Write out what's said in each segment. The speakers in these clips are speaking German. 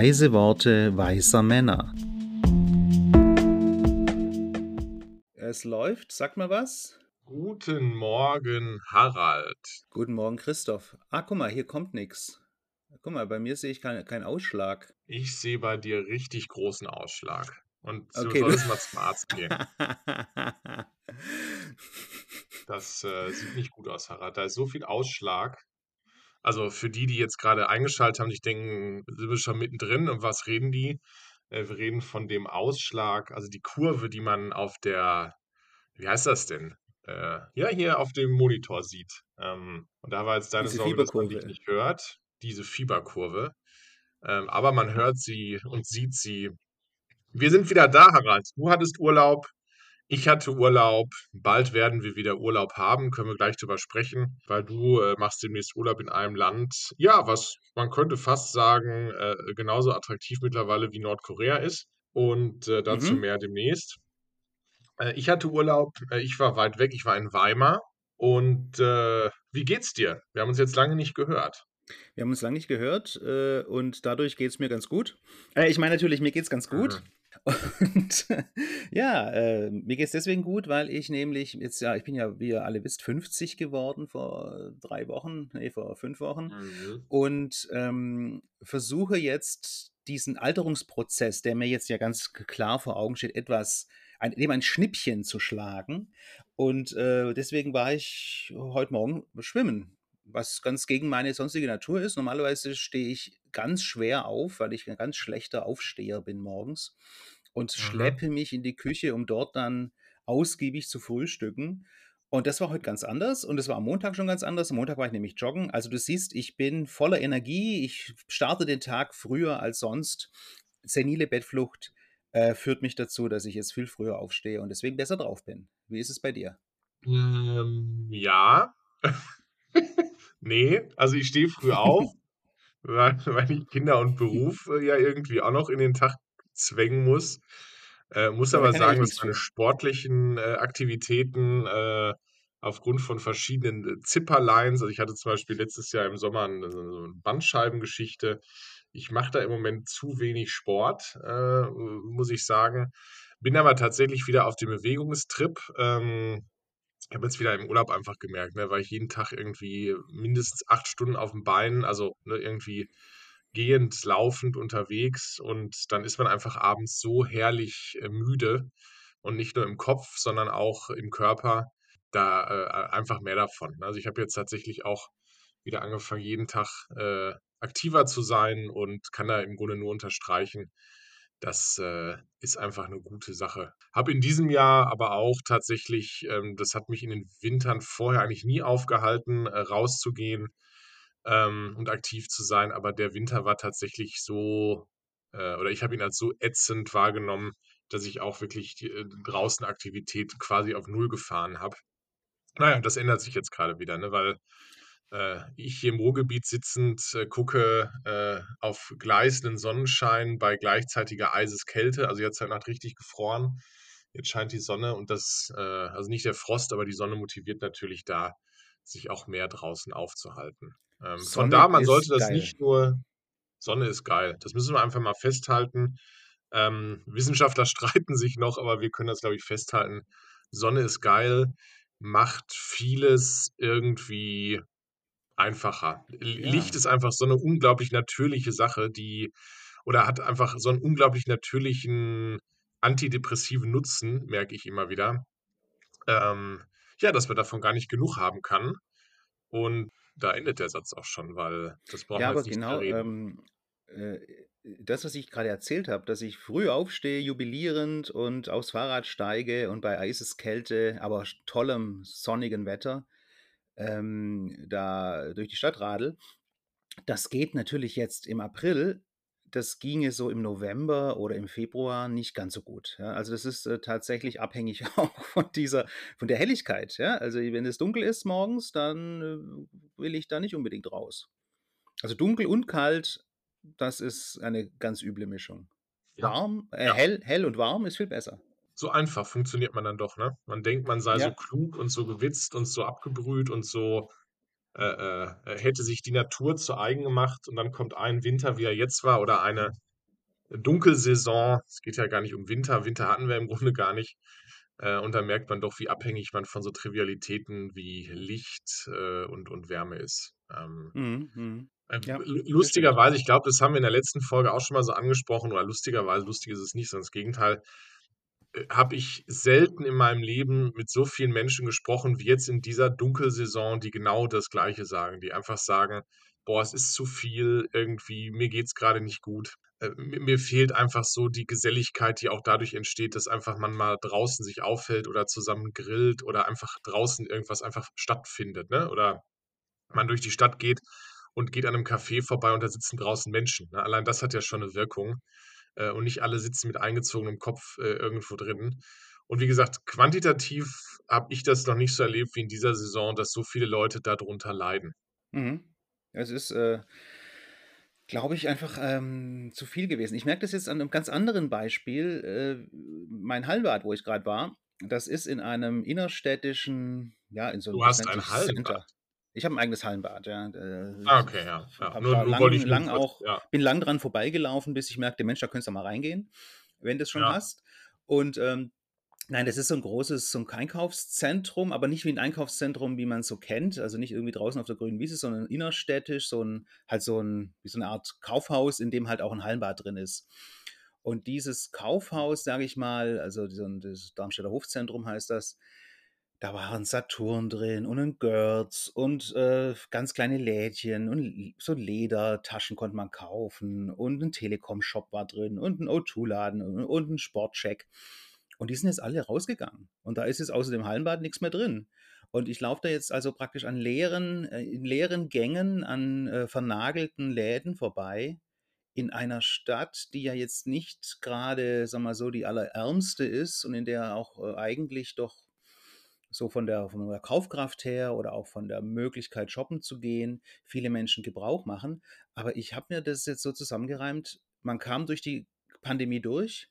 Weise Worte weiser Männer. Es läuft, sag mal was. Guten Morgen, Harald. Guten Morgen, Christoph. Ah, guck mal, hier kommt nichts. Guck mal, bei mir sehe ich keinen kein Ausschlag. Ich sehe bei dir richtig großen Ausschlag. Und du Okay, du. solltest mal zum Arzt gehen. Das äh, sieht nicht gut aus, Harald. Da ist so viel Ausschlag. Also für die, die jetzt gerade eingeschaltet haben, die denken, sind wir schon mittendrin und was reden die? Äh, wir reden von dem Ausschlag, also die Kurve, die man auf der, wie heißt das denn? Äh, ja, hier auf dem Monitor sieht. Ähm, und da war jetzt deine Diese Sorge, dass man dich nicht hört, diese Fieberkurve. Ähm, aber man hört sie und sieht sie. Wir sind wieder da, Harald. Du hattest Urlaub, ich hatte Urlaub. Bald werden wir wieder Urlaub haben, können wir gleich drüber sprechen, weil du äh, machst demnächst Urlaub in einem Land. Ja, was man könnte fast sagen, äh, genauso attraktiv mittlerweile wie Nordkorea ist. Und äh, dazu Mhm. mehr demnächst. Äh, ich hatte Urlaub, äh, ich war weit weg, ich war in Weimar. Und äh, wie geht's dir? Wir haben uns jetzt lange nicht gehört. Wir haben uns lange nicht gehört und dadurch geht es mir ganz gut. Ich meine natürlich, mir geht es ganz gut. Mhm. Und ja, äh, mir geht es deswegen gut, weil ich nämlich jetzt, ja, ich bin ja, wie ihr alle wisst, 50 geworden vor drei Wochen, nee, vor fünf Wochen. Mhm. und ähm, versuche jetzt diesen Alterungsprozess, der mir jetzt ja ganz klar vor Augen steht, etwas, ein, dem ein Schnippchen zu schlagen. Und äh, deswegen war ich heute Morgen schwimmen, was ganz gegen meine sonstige Natur ist. Normalerweise stehe ich ganz schwer auf, weil ich ein ganz schlechter Aufsteher bin morgens und Mhm. schleppe mich in die Küche, um dort dann ausgiebig zu frühstücken. Und das war heute ganz anders und es war am Montag schon ganz anders. Am Montag war ich nämlich joggen. Also du siehst, ich bin voller Energie. Ich starte den Tag früher als sonst. Senile Bettflucht äh, führt mich dazu, dass ich jetzt viel früher aufstehe und deswegen besser drauf bin. Wie ist es bei dir? Ähm, ja. Nee, also ich stehe früh auf, weil, weil ich Kinder und Beruf äh, ja irgendwie auch noch in den Tag zwängen muss. Äh, muss aber sagen, dass meine sportlichen äh, Aktivitäten äh, aufgrund von verschiedenen äh, Zipperlines, also ich hatte zum Beispiel letztes Jahr im Sommer eine, so eine Bandscheibengeschichte. Ich mache da im Moment zu wenig Sport, muss ich sagen. Bin aber tatsächlich wieder auf dem Bewegungstrip. Ähm, ich habe jetzt wieder im Urlaub einfach gemerkt, ne, weil ich jeden Tag irgendwie mindestens acht Stunden auf dem Bein, also ne, irgendwie gehend, laufend unterwegs und dann ist man einfach abends so herrlich äh, müde und nicht nur im Kopf, sondern auch im Körper, da äh, einfach mehr davon. ne? Also ich habe jetzt tatsächlich auch wieder angefangen, jeden Tag äh, aktiver zu sein und kann da im Grunde nur unterstreichen, das äh, ist einfach eine gute Sache. Habe in diesem Jahr aber auch tatsächlich, ähm, das hat mich in den Wintern vorher eigentlich nie aufgehalten, äh, rauszugehen ähm, und aktiv zu sein. Aber der Winter war tatsächlich so, äh, oder ich habe ihn als so ätzend wahrgenommen, dass ich auch wirklich die äh, draußen Aktivität quasi auf Null gefahren habe. Naja, das ändert sich jetzt gerade wieder, ne, weil ich hier im Ruhrgebiet sitzend äh, gucke äh, auf gleißenden Sonnenschein bei gleichzeitiger Eiseskälte. Also jetzt halt Nacht richtig gefroren. Jetzt scheint die Sonne und das, äh, also nicht der Frost, aber die Sonne motiviert natürlich da, sich auch mehr draußen aufzuhalten. Ähm, von Sonne da, man sollte das geil. nicht nur, Sonne ist geil. Das müssen wir einfach mal festhalten. Ähm, Wissenschaftler streiten sich noch, aber wir können das, glaube ich, festhalten. Sonne ist geil, macht vieles irgendwie einfacher. L Licht Ja. ist einfach so 'ne unglaublich natürliche Sache, die oder hat einfach so 'n unglaublich natürlichen antidepressiven Nutzen, merke ich immer wieder. Ähm, ja, dass man davon gar nicht genug haben kann. Und da endet der Satz auch schon, weil das brauchen Ja, wir aber jetzt nicht genau, zerreden. ähm, äh, das, was ich gerade erzählt habe, dass ich früh aufstehe, jubilierend und aufs Fahrrad steige und bei Eiseskälte, aber tollem sonnigen Wetter ähm, da durch die Stadt radel, das geht natürlich jetzt im April. Das ginge so im November oder im Februar nicht ganz so gut. Ja, also das ist äh, tatsächlich abhängig auch von dieser, von der Helligkeit. Ja, also wenn es dunkel ist morgens, dann äh, will ich da nicht unbedingt raus. Also dunkel und kalt, das ist eine ganz üble Mischung. Ja, Warm, äh, hell, hell und warm ist viel besser. So einfach funktioniert man dann doch, ne? Man denkt, man sei so Ja, klug und so gewitzt und so abgebrüht und so äh, äh, hätte sich die Natur zu eigen gemacht und dann kommt ein Winter, wie er jetzt war, oder eine Dunkelsaison. Es geht ja gar nicht um Winter. Winter hatten wir im Grunde gar nicht. Äh, und da merkt man doch, wie abhängig man von so Trivialitäten wie Licht, äh, und und Wärme ist. Ähm, Mhm, mhm. äh, Ja, lustigerweise, ich glaube, das haben wir in der letzten Folge auch schon mal so angesprochen oder lustigerweise, lustig ist es nicht, sondern das Gegenteil, habe ich selten in meinem Leben mit so vielen Menschen gesprochen wie jetzt in dieser Dunkelsaison, die genau das Gleiche sagen, die einfach sagen: „Boah, es ist zu viel irgendwie, mir geht's grade nicht gut.“ Äh, mi mir fehlt einfach so die Geselligkeit, die auch dadurch entsteht, dass einfach man mal draußen sich aufhält oder zusammen grillt oder einfach draußen irgendwas einfach stattfindet, ne? Oder man durch die Stadt geht und geht an 'nem Café vorbei und da sitzen draußen Menschen, ne? Allein das hat ja schon 'ne Wirkung, äh, und nicht alle sitzen mit eingezogenem Kopf, äh, irgendwo drin. Und wie gesagt, quantitativ habe ich das noch nicht so erlebt wie in dieser Saison, dass so viele Leute da drunter leiden. Mhm. Es ist, äh glaube ich, einfach, ähm, zu viel gewesen. Ich merke das jetzt an 'nem ganz anderen Beispiel. Äh, mein Hallenbad, wo ich grad war, das ist in einem innerstädtischen ja, in so 'nem Du hast ein? Center. Ich habe 'n eigenes Hallenbad, ja. Ah, okay, ja, ja. Nur nur lang lang auch ja. bin lang dran vorbeigelaufen, bis ich merkte: „Mensch, da könntest du mal reingehen, wenn du's schon Ja. hast.“ Und, ähm, nein, das ist so 'n großes so 'n Einkaufszentrum, aber nicht wie 'n Einkaufszentrum, wie man's so kennt, also nicht irgendwie draußen auf der grünen Wiese, sondern innerstädtisch, so 'n halt so 'n wie so 'ne Art Kaufhaus, in dem halt auch 'n Hallenbad drin ist. Und dieses Kaufhaus, sage ich mal, also so 'n das Darmstädter Hofzentrum heißt das, da war 'n Saturn drin und 'n Goertz und, äh, ganz kleine Lädchen und so Ledertaschen konnte man kaufen und 'n Telekom-Shop war drin und 'n O2-Laden u und 'n Sport-Chek. Und die sind jetzt alle rausgegangen. Und da ist jetzt außer dem Hallenbad nix mehr drin. Und ich laufe da jetzt also praktisch an leeren äh, in leeren Gängen an, äh, vernagelten Läden vorbei in einer Stadt, die ja jetzt nicht grade, sagen wir mal so, die allerärmste ist und in der auch, äh, eigentlich doch so von der von der Kaufkraft her oder auch von der Möglichkeit, shoppen zu gehen, viele Menschen Gebrauch machen. Aber ich habe mir das jetzt so zusammengereimt, man kam durch die Pandemie durch,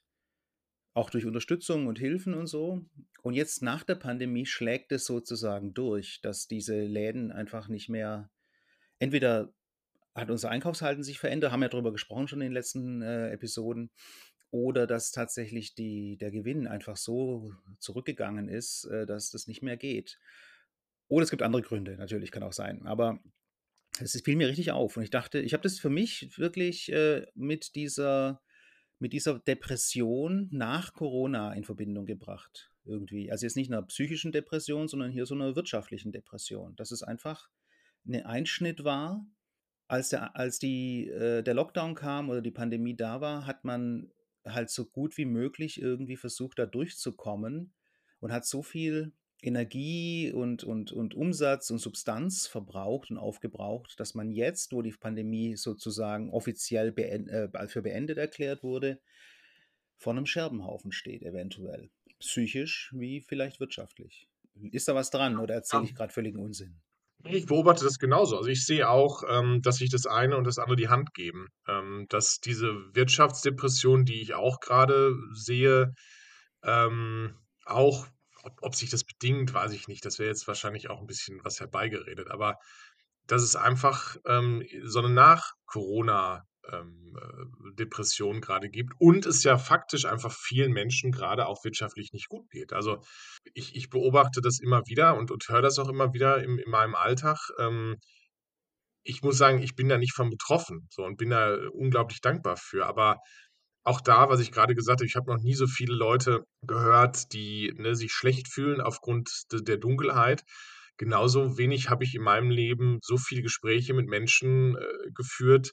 auch durch Unterstützung und Hilfen und so. Und jetzt nach der Pandemie schlägt es sozusagen durch, dass diese Läden einfach nicht mehr entweder hat unser Einkaufsverhalten sich verändert, haben wir drüber gesprochen schon in den letzten, äh, Episoden, oder dass tatsächlich die der Gewinn einfach so zurückgegangen ist, äh, dass das nicht mehr geht. Oder es gibt andere Gründe, natürlich, kann auch sein. Aber es fiel mir richtig auf und ich dachte ich habe das für mich wirklich, äh, mit dieser mit dieser Depression nach Corona in Verbindung gebracht irgendwie. Also jetzt nicht 'ner psychischen Depression, sondern hier so 'ner wirtschaftlichen Depression, dass es einfach 'ne Einschnitt war. Als der als die äh, der Lockdown kam oder die Pandemie da war, hat man halt so gut wie möglich irgendwie versucht, da durchzukommen und hat so viel Energie und und und Umsatz und Substanz verbraucht und aufgebraucht, dass man jetzt, wo die Pandemie sozusagen offiziell beend äh, für beendet erklärt wurde, vor 'nem Scherbenhaufen steht eventuell, psychisch wie vielleicht wirtschaftlich. Ist da was dran oder erzähle ich grad völligen Unsinn? Ich beobachte das genauso. Also, ich sehe auch, ähm, dass sich das eine und das andere die Hand geben. Ähm, dass diese Wirtschaftsdepression, die ich auch grade sehe, ähm, auch ob ob sich das bedingt, weiß ich nicht. Das wäre jetzt wahrscheinlich auch 'n bisschen was herbeigeredet. Aber dass es einfach, ähm, so 'ne Nach-Corona, Depression grade gibt und es ja faktisch einfach vielen Menschen grade auch wirtschaftlich nicht gut geht. Also, ich ich beobachte das immer wieder und und höre das auch immer wieder in in meinem Alltag. Ähm ich muss sagen, ich bin da nicht von betroffen, so und bin da unglaublich dankbar für. Aber auch da, was ich grade gesagt habe, ich habe noch nie so viele Leute gehört, die, ne, sich schlecht fühlen aufgrund d der Dunkelheit. Genauso wenig habe ich in meinem Leben so viele Gespräche mit Menschen, äh, geführt,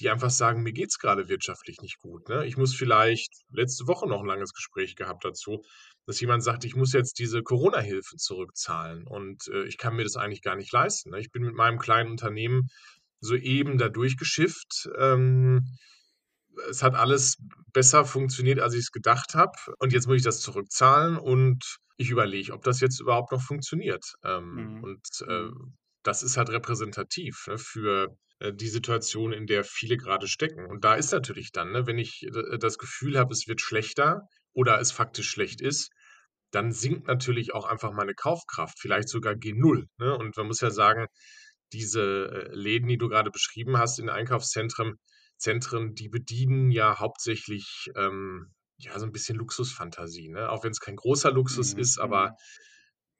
die einfach sagen: „Mir geht's grade wirtschaftlich nicht gut“, ne? Ich muss vielleicht letzte Woche noch 'n langes Gespräch gehabt dazu, dass jemand sagt: „Ich muss jetzt diese Corona-Hilfen zurückzahlen und, äh, ich kann mir das eigentlich gar nicht leisten“, ne? Ich bin mit meinem kleinen Unternehmen soeben da durchgeschifft. Ähm, es hat alles besser funktioniert, als ich's gedacht habe. Und jetzt muss ich das zurückzahlen und ich überlege, ob das jetzt überhaupt noch funktioniert. Ähm, Mhm, und, äh, mhm. Das ist halt repräsentativ, ne, für, äh, die Situation, in der viele grade stecken. Und da ist natürlich dann, ne, wenn ich d das Gefühl habe, es wird schlechter oder es faktisch schlecht ist, dann sinkt natürlich auch einfach meine Kaufkraft, vielleicht sogar gen Null, ne? Und man muss ja sagen, diese, äh, Läden, die du grade beschrieben hast in Einkaufszentren, Zentren, die bedienen ja hauptsächlich, ähm, ja, so ein bisschen Luxusfantasie, ne? Auch wenn es kein großer Luxus Mhm, ist, aber mhm.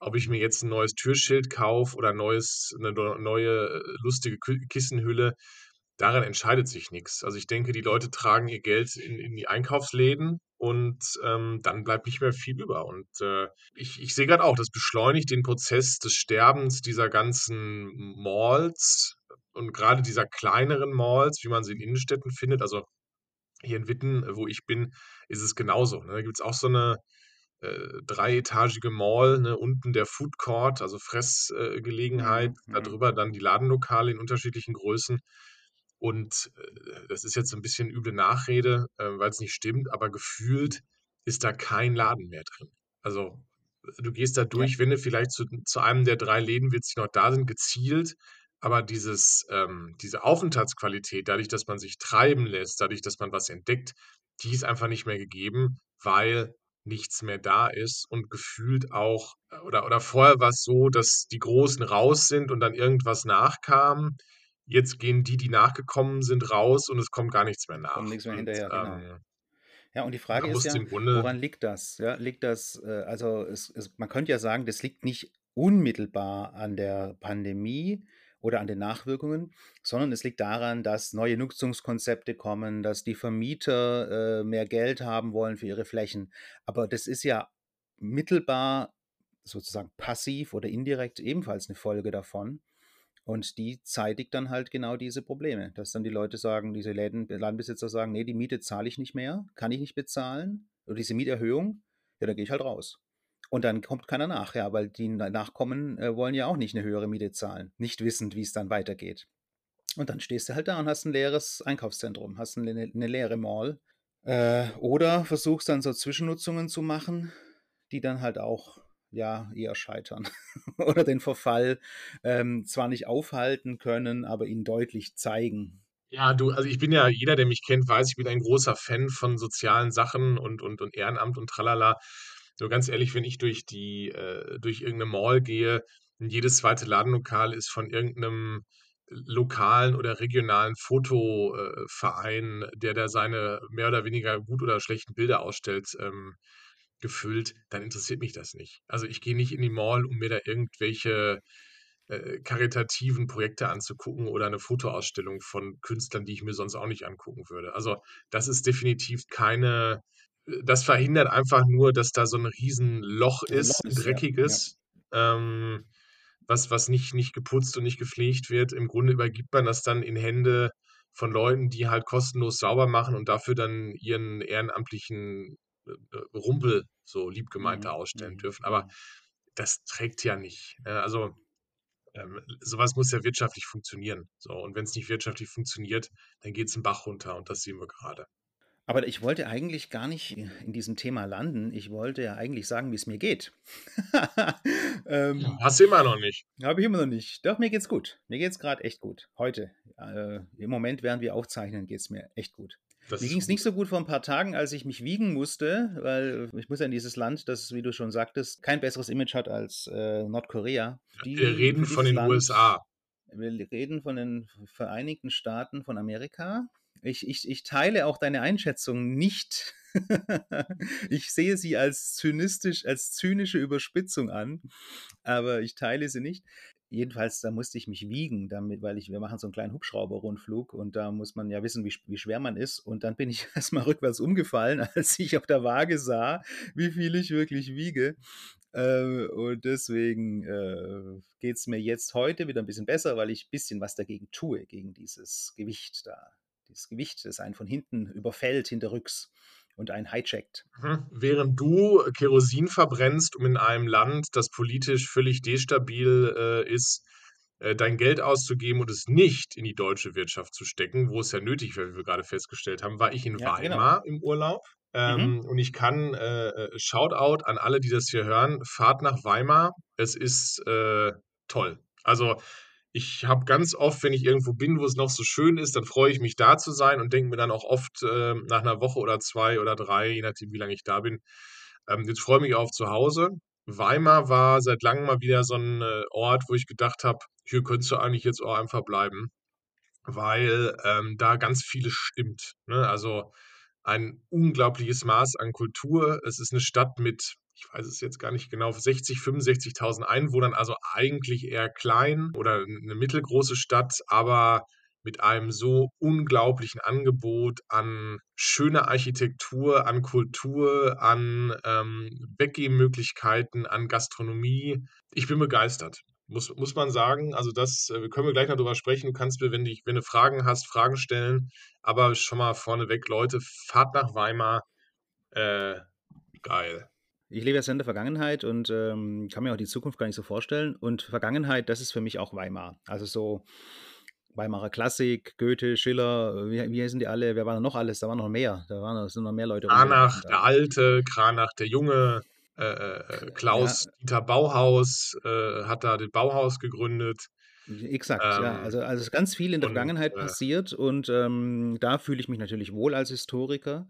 Ob ich mir jetzt ein neues Türschild kaufe oder neues 'ne do neue, äh, lustige Kissenhülle, daran entscheidet sich nichts. Also, ich denke, die Leute tragen ihr Geld in in die Einkaufsläden und, ähm, dann bleibt nicht mehr viel über. Und, äh, ich ich sehe gerade auch, das beschleunigt den Prozess des Sterbens dieser ganzen Malls und gerade dieser kleineren Malls, wie man sie in Innenstädten findet. Also, hier in Witten, wo ich bin, ist es genauso, ne? Da gibt's auch so 'ne, äh, dreietagige Mall, ne? Unten der Food Court, also Fressgelegenheit, Gelegenheit, Mhm, mhm. darüber dann die Ladenlokale in unterschiedlichen Größen. Und, äh, das ist jetzt so 'n bisschen üble Nachrede, äh, weil's nicht stimmt, aber gefühlt ist da kein Laden mehr drin. Also, du gehst da Ja, durch, wenn du vielleicht zu zu einem der 3 Läden willst, die noch da sind, gezielt, aber dieses ähm, diese Aufenthaltsqualität, dadurch, dass man sich treiben lässt, dadurch, dass man was entdeckt, die ist einfach nicht mehr gegeben, weil nichts mehr da ist und gefühlt auch äh, oder oder vorher war's so, dass die Großen raus sind und dann irgendwas nachkam. Jetzt gehen die, die nachgekommen sind, raus und es kommt gar nichts mehr kommt nach. nix mehr Und, hinterher, genau. ähm, Ja, und die Frage ist ja, woran liegt das? Ja, liegt das, äh, also es, es, man könnte ja sagen, das liegt nicht unmittelbar an der Pandemie oder an den Nachwirkungen, sondern es liegt daran, dass neue Nutzungskonzepte kommen, dass die Vermieter äh, mehr Geld haben wollen für ihre Flächen. Aber das ist ja mittelbar sozusagen passiv oder indirekt ebenfalls eine Folge davon. Und die zeitigt dann halt genau diese Probleme, dass dann die Leute sagen, diese Läden, Ladenbesitzer sagen, nee, die Miete zahle ich nicht mehr, kann ich nicht bezahlen. Oder diese Mieterhöhung, ja, dann gehe ich halt raus. Und dann kommt keiner nach, ja, weil die Nachkommen äh, wollen ja auch nicht eine höhere Miete zahlen, nicht wissend, wie es dann weitergeht. Und dann stehst du halt da und hast ein leeres Einkaufszentrum, hast eine, eine leere Mall. Äh, oder versuchst dann so Zwischennutzungen zu machen, die dann halt auch ja eher scheitern oder den Verfall ähm, zwar nicht aufhalten können, aber ihn deutlich zeigen. ja, du, also ich bin ja jeder, der mich kennt, weiß, ich bin ein großer Fan von sozialen Sachen und und und Ehrenamt und tralala. Nur ganz ehrlich, wenn ich durch die äh, durch irgend 'ne Mall gehe und jedes zweite Ladenlokal ist von irgendeinem lokalen oder regionalen Fotoverein, äh, der da seine mehr oder weniger gut oder schlechten Bilder ausstellt, ähm, gefüllt, dann interessiert mich das nicht. Also, ich gehe nicht in die Mall, um mir da irgendwelche, äh, karitativen Projekte anzugucken oder 'ne Fotoausstellung von Künstlern, die ich mir sonst auch nicht angucken würde. Also, das ist definitiv keine das verhindert einfach nur, dass da so 'n Riesenloch 'n Loch ist, ist, ja, ja. dreckiges, ähm, was was nicht nicht geputzt und nicht gepflegt wird. Im Grunde übergibt man das dann in Hände von Leuten, die halt kostenlos sauber machen und dafür dann ihren ehrenamtlichen, äh, äh, Rumpel, so lieb gemeint, da Mhm, ausstellen mhm, dürfen. Aber mhm. das trägt ja nicht, ne? Also, ähm, so was muss ja wirtschaftlich funktionieren. So, und wenn's nicht wirtschaftlich funktioniert, dann geht's 'n Bach runter und das sehen wir grade. Aber ich wollte eigentlich gar nicht in diesem Thema landen. Ich wollte ja eigentlich sagen, wie es mir geht. Ähm, hast du immer noch nicht. habe ich immer noch nicht. Doch, mir geht's gut. Mir geht's gerade echt gut. Heute. Äh, Im Moment, während wir aufzeichnen, geht's mir echt gut. Das Mir ging es nicht so gut vor ein paar Tagen, als ich mich wiegen musste, weil ich muss ja in dieses Land, das, wie du schon sagtest, kein besseres Image hat als äh, Nordkorea. Wir Die, reden für von den USA. Land, wir reden von den Vereinigten Staaten von Amerika. Ich, ich, ich teile auch deine Einschätzung nicht. ich sehe sie als zynistisch, als zynische Überspitzung an, aber ich teile sie nicht. Jedenfalls, da musste ich mich wiegen, damit, weil ich, wir machen so einen kleinen Hubschrauber-Rundflug und da muss man ja wissen, wie, wie schwer man ist. Und dann bin ich erstmal rückwärts umgefallen, als ich auf der Waage sah, wie viel ich wirklich wiege. Äh, und deswegen äh, geht es mir jetzt heute wieder ein bisschen besser, weil ich ein bisschen was dagegen tue, gegen dieses Gewicht da. Dieses Gewicht, das einen von hinten überfällt, hinterrücks und einen hijackt. Mhm. Während du Kerosin verbrennst, um in einem Land, das politisch völlig destabil, äh, ist, äh, dein Geld auszugeben und es nicht in die deutsche Wirtschaft zu stecken, wo es ja nötig wäre, wie wir gerade festgestellt haben, war ich in Ja, genau. Weimar im Urlaub. Mhm. Ähm, und ich kann äh, äh, Shoutout an alle, die das hier hören, fahrt nach Weimar. Es ist äh, toll. Also ich habe ganz oft, wenn ich irgendwo bin, wo es noch so schön ist, dann freue ich mich, da zu sein und denke mir dann auch oft äh, nach einer Woche oder zwei oder drei, je nachdem, wie lange ich da bin, ähm, jetzt freue ich mich auf zu Hause. Weimar war seit langem mal wieder so ein äh, Ort, wo ich gedacht habe, hier könntest du eigentlich jetzt auch einfach bleiben. weil, ähm, da ganz vieles stimmt, ne? Also, ein unglaubliches Maß an Kultur. Es ist 'ne Stadt mit, ich weiß es jetzt gar nicht genau, 60, 65.000 Einwohnern, also eigentlich eher klein oder 'ne mittelgroße Stadt, aber mit einem so unglaublichen Angebot an schöner Architektur, an Kultur, an, ähm, Weggehmöglichkeiten, an Gastronomie. Ich bin begeistert, muss muss man sagen. Also, das äh, können wir gleich noch drüber sprechen. Du kannst mir, wenn dich wenn du Fragen hast, Fragen stellen. Aber schon mal vorneweg, Leute, fahrt nach Weimar. Äh, geil. Ich lebe jetzt in der Vergangenheit und, ähm, kann mir auch die Zukunft gar nicht so vorstellen. Und Vergangenheit, das ist für mich auch Weimar. Also, so Weimarer Klassik, Goethe, Schiller, wie wie heißen die alle? Wer war noch alles? Da waren noch mehr. Da waren sind noch mehr Leute rumgelaufen der. Alte, Cranach, der Junge, äh, äh, äh, Ja, Klaus Dieter Bauhaus, äh, hat da den Bauhaus gegründet. exakt, ja. Ähm, Also also, ist ganz viel in der und, Vergangenheit äh passiert und, ähm, da fühle ich mich natürlich wohl als Historiker.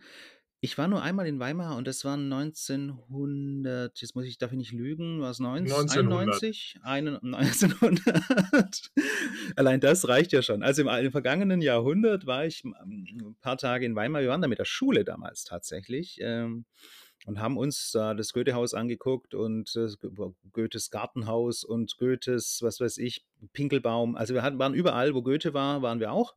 Ich war nur einmal in Weimar und das war 1900 jetzt muss ich darf ich nicht lügen, war's neunz 1900. 91? Einen 1900. Allein das reicht ja schon. Also, im im vergangenen Jahrhundert war ich, hm, 'n paar Tage in Weimar. Wir waren da mit der Schule damals tatsächlich, ähm, und haben uns da das Goethehaus angeguckt und G Goethes Gartenhaus und Goethes, was weiß ich, Pinkelbaum. Also, wir hatten waren überall, wo Goethe war, waren wir auch.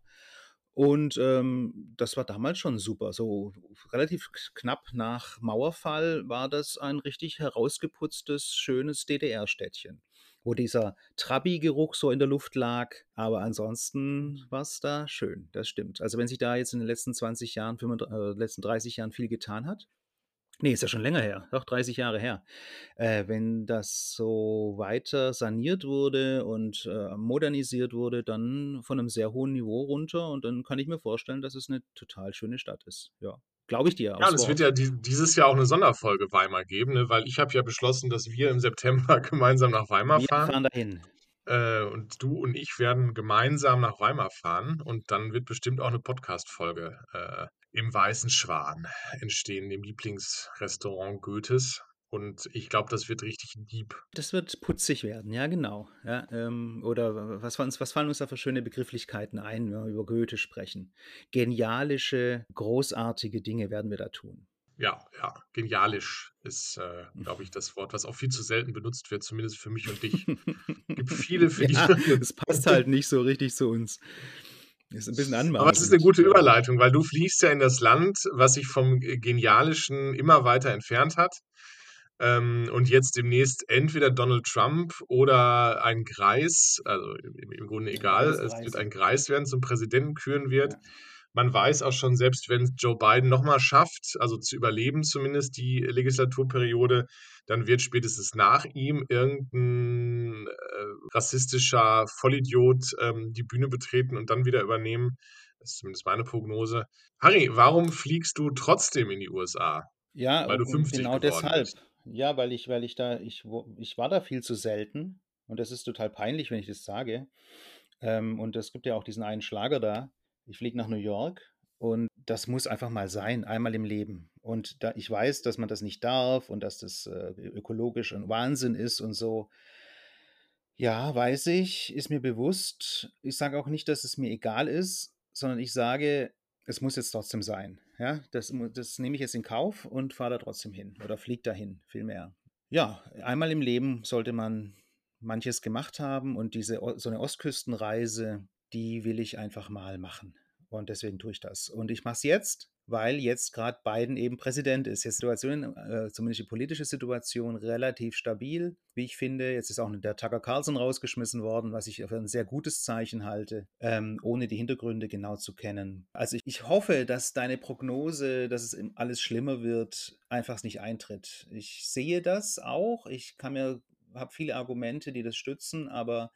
Und, ähm, das war damals schon super. So relativ knapp nach Mauerfall war das ein richtig herausgeputztes, schönes DDR-Städtchen, wo dieser Trabi-Geruch so in der Luft lag. Aber ansonsten war's da schön, das stimmt. Also, wenn sich da jetzt in den letzten 20 Jahren, fünfunddr äh, letzten 30 Jahren viel getan hat ne, ist ja schon länger her, doch 30 Jahre her. Äh, wenn das so weiter saniert wurde und, äh, modernisiert wurde, dann von 'nem sehr hohen Niveau runter und dann kann ich mir vorstellen, dass es 'ne total schöne Stadt ist. Ja, glaube ich dir Ja, es wird ja die dieses Jahr auch 'ne Sonderfolge Weimar geben, ne, weil ich habe ja beschlossen, dass wir im September gemeinsam nach Weimar Wir fahren. fahren dahin. Äh, und du und ich werden gemeinsam nach Weimar fahren und dann wird bestimmt auch 'ne Podcast-Folge, äh, im Weißen Schwan entstehen, dem Lieblingsrestaurant Goethes. Und ich glaube, das wird richtig deep. Das wird putzig werden, ja genau. Ja, ähm, oder was fallen uns was fallen uns da für schöne Begrifflichkeiten ein, wenn wir über Goethe sprechen? Genialische, großartige Dinge werden wir da tun. Ja, ja, genialisch ist, äh, glaube ich, das Wort, was auch viel zu selten benutzt wird, zumindest für mich und dich. Gibt viele, für die Ja, man es passt halt nicht so richtig zu uns. Ist 'n bisschen Aber es ist 'ne anmaßend, gute. Überleitung, weil du fliegst ja in das Land, was sich vom, Genialischen immer weiter entfernt hat, ähm, und jetzt demnächst entweder Donald Trump oder ein Greis, also im im Grunde egal, es wird ein Greis werden, zum Präsidenten küren wird. Ja. Man weiß auch schon, selbst wenn Joe Biden noch mal schafft, also zu überleben zumindest die Legislaturperiode, dann wird spätestens nach ihm irgend 'n, äh, rassistischer Vollidiot, ähm, die Bühne betreten und dann wieder übernehmen. Das ist zumindest meine Prognose. Harry, warum fliegst du trotzdem in die USA? Ja, Weil du u und 50 genau deshalb. bist. Ja, weil ich weil ich da ich ich war da viel zu selten und das ist total peinlich, wenn ich das sage. Ähm, und es gibt ja auch diesen einen Schlager da: „Ich fliege nach New York“, und das muss einfach mal sein, einmal im Leben. Und da ich weiß, dass man das nicht darf und dass das, äh, ökologisch 'n Wahnsinn ist und so. Ja, weiß ich, ist mir bewusst. Ich sage auch nicht, dass es mir egal ist, sondern ich sage, es muss jetzt trotzdem sein, ja? Das das nehme ich jetzt in Kauf und fahre da trotzdem hin oder fliege dahin vielmehr. Ja, einmal im Leben sollte man manches gemacht haben und diese so 'ne Ostküstenreise, die will ich einfach mal machen. Und deswegen tue ich das. Und ich mache es jetzt, weil jetzt grad Biden eben Präsident ist. Jetzt Situation äh, zumindest die politische Situation relativ stabil, wie ich finde. Jetzt ist auch der Tucker Carlson rausgeschmissen worden, was ich für 'n sehr gutes Zeichen halte, ähm, ohne die Hintergründe genau zu kennen. Also, ich hoffe, dass deine Prognose, dass es alles schlimmer wird, einfach nicht eintritt. Ich sehe das auch. Ich kann mir habe viele Argumente, die das stützen, aber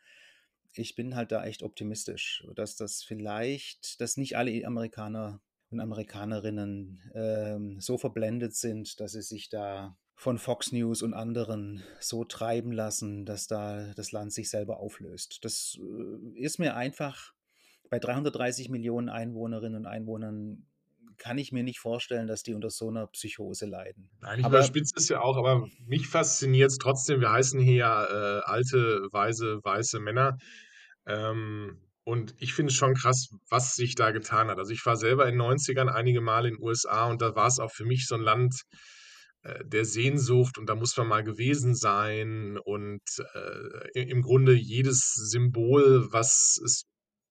ich bin halt da echt optimistisch, dass das vielleicht dass nicht alle Amerikaner und Amerikanerinnen, ähm, so verblendet sind, dass sie sich da von Fox News und anderen so treiben lassen, dass da das Land sich selber auflöst. Das, äh, ist mir einfach bei 330.000.000 Einwohnerinnen und Einwohnern kann ich mir nicht vorstellen, dass die unter so 'ner Psychose leiden. Nein, ich Aber überspitze es ja auch, aber mich fasziniert's trotzdem. Wir heißen hier ja, äh, alte, weise, weiße Männer. Ähm, und ich finde es schon krass, was sich da getan hat. Also, ich war selber in 90ern einige Male in USA und da war es auch für mich so ein Land, äh, der Sehnsucht und da muss man mal gewesen sein und, äh, im Grunde jedes Symbol, was es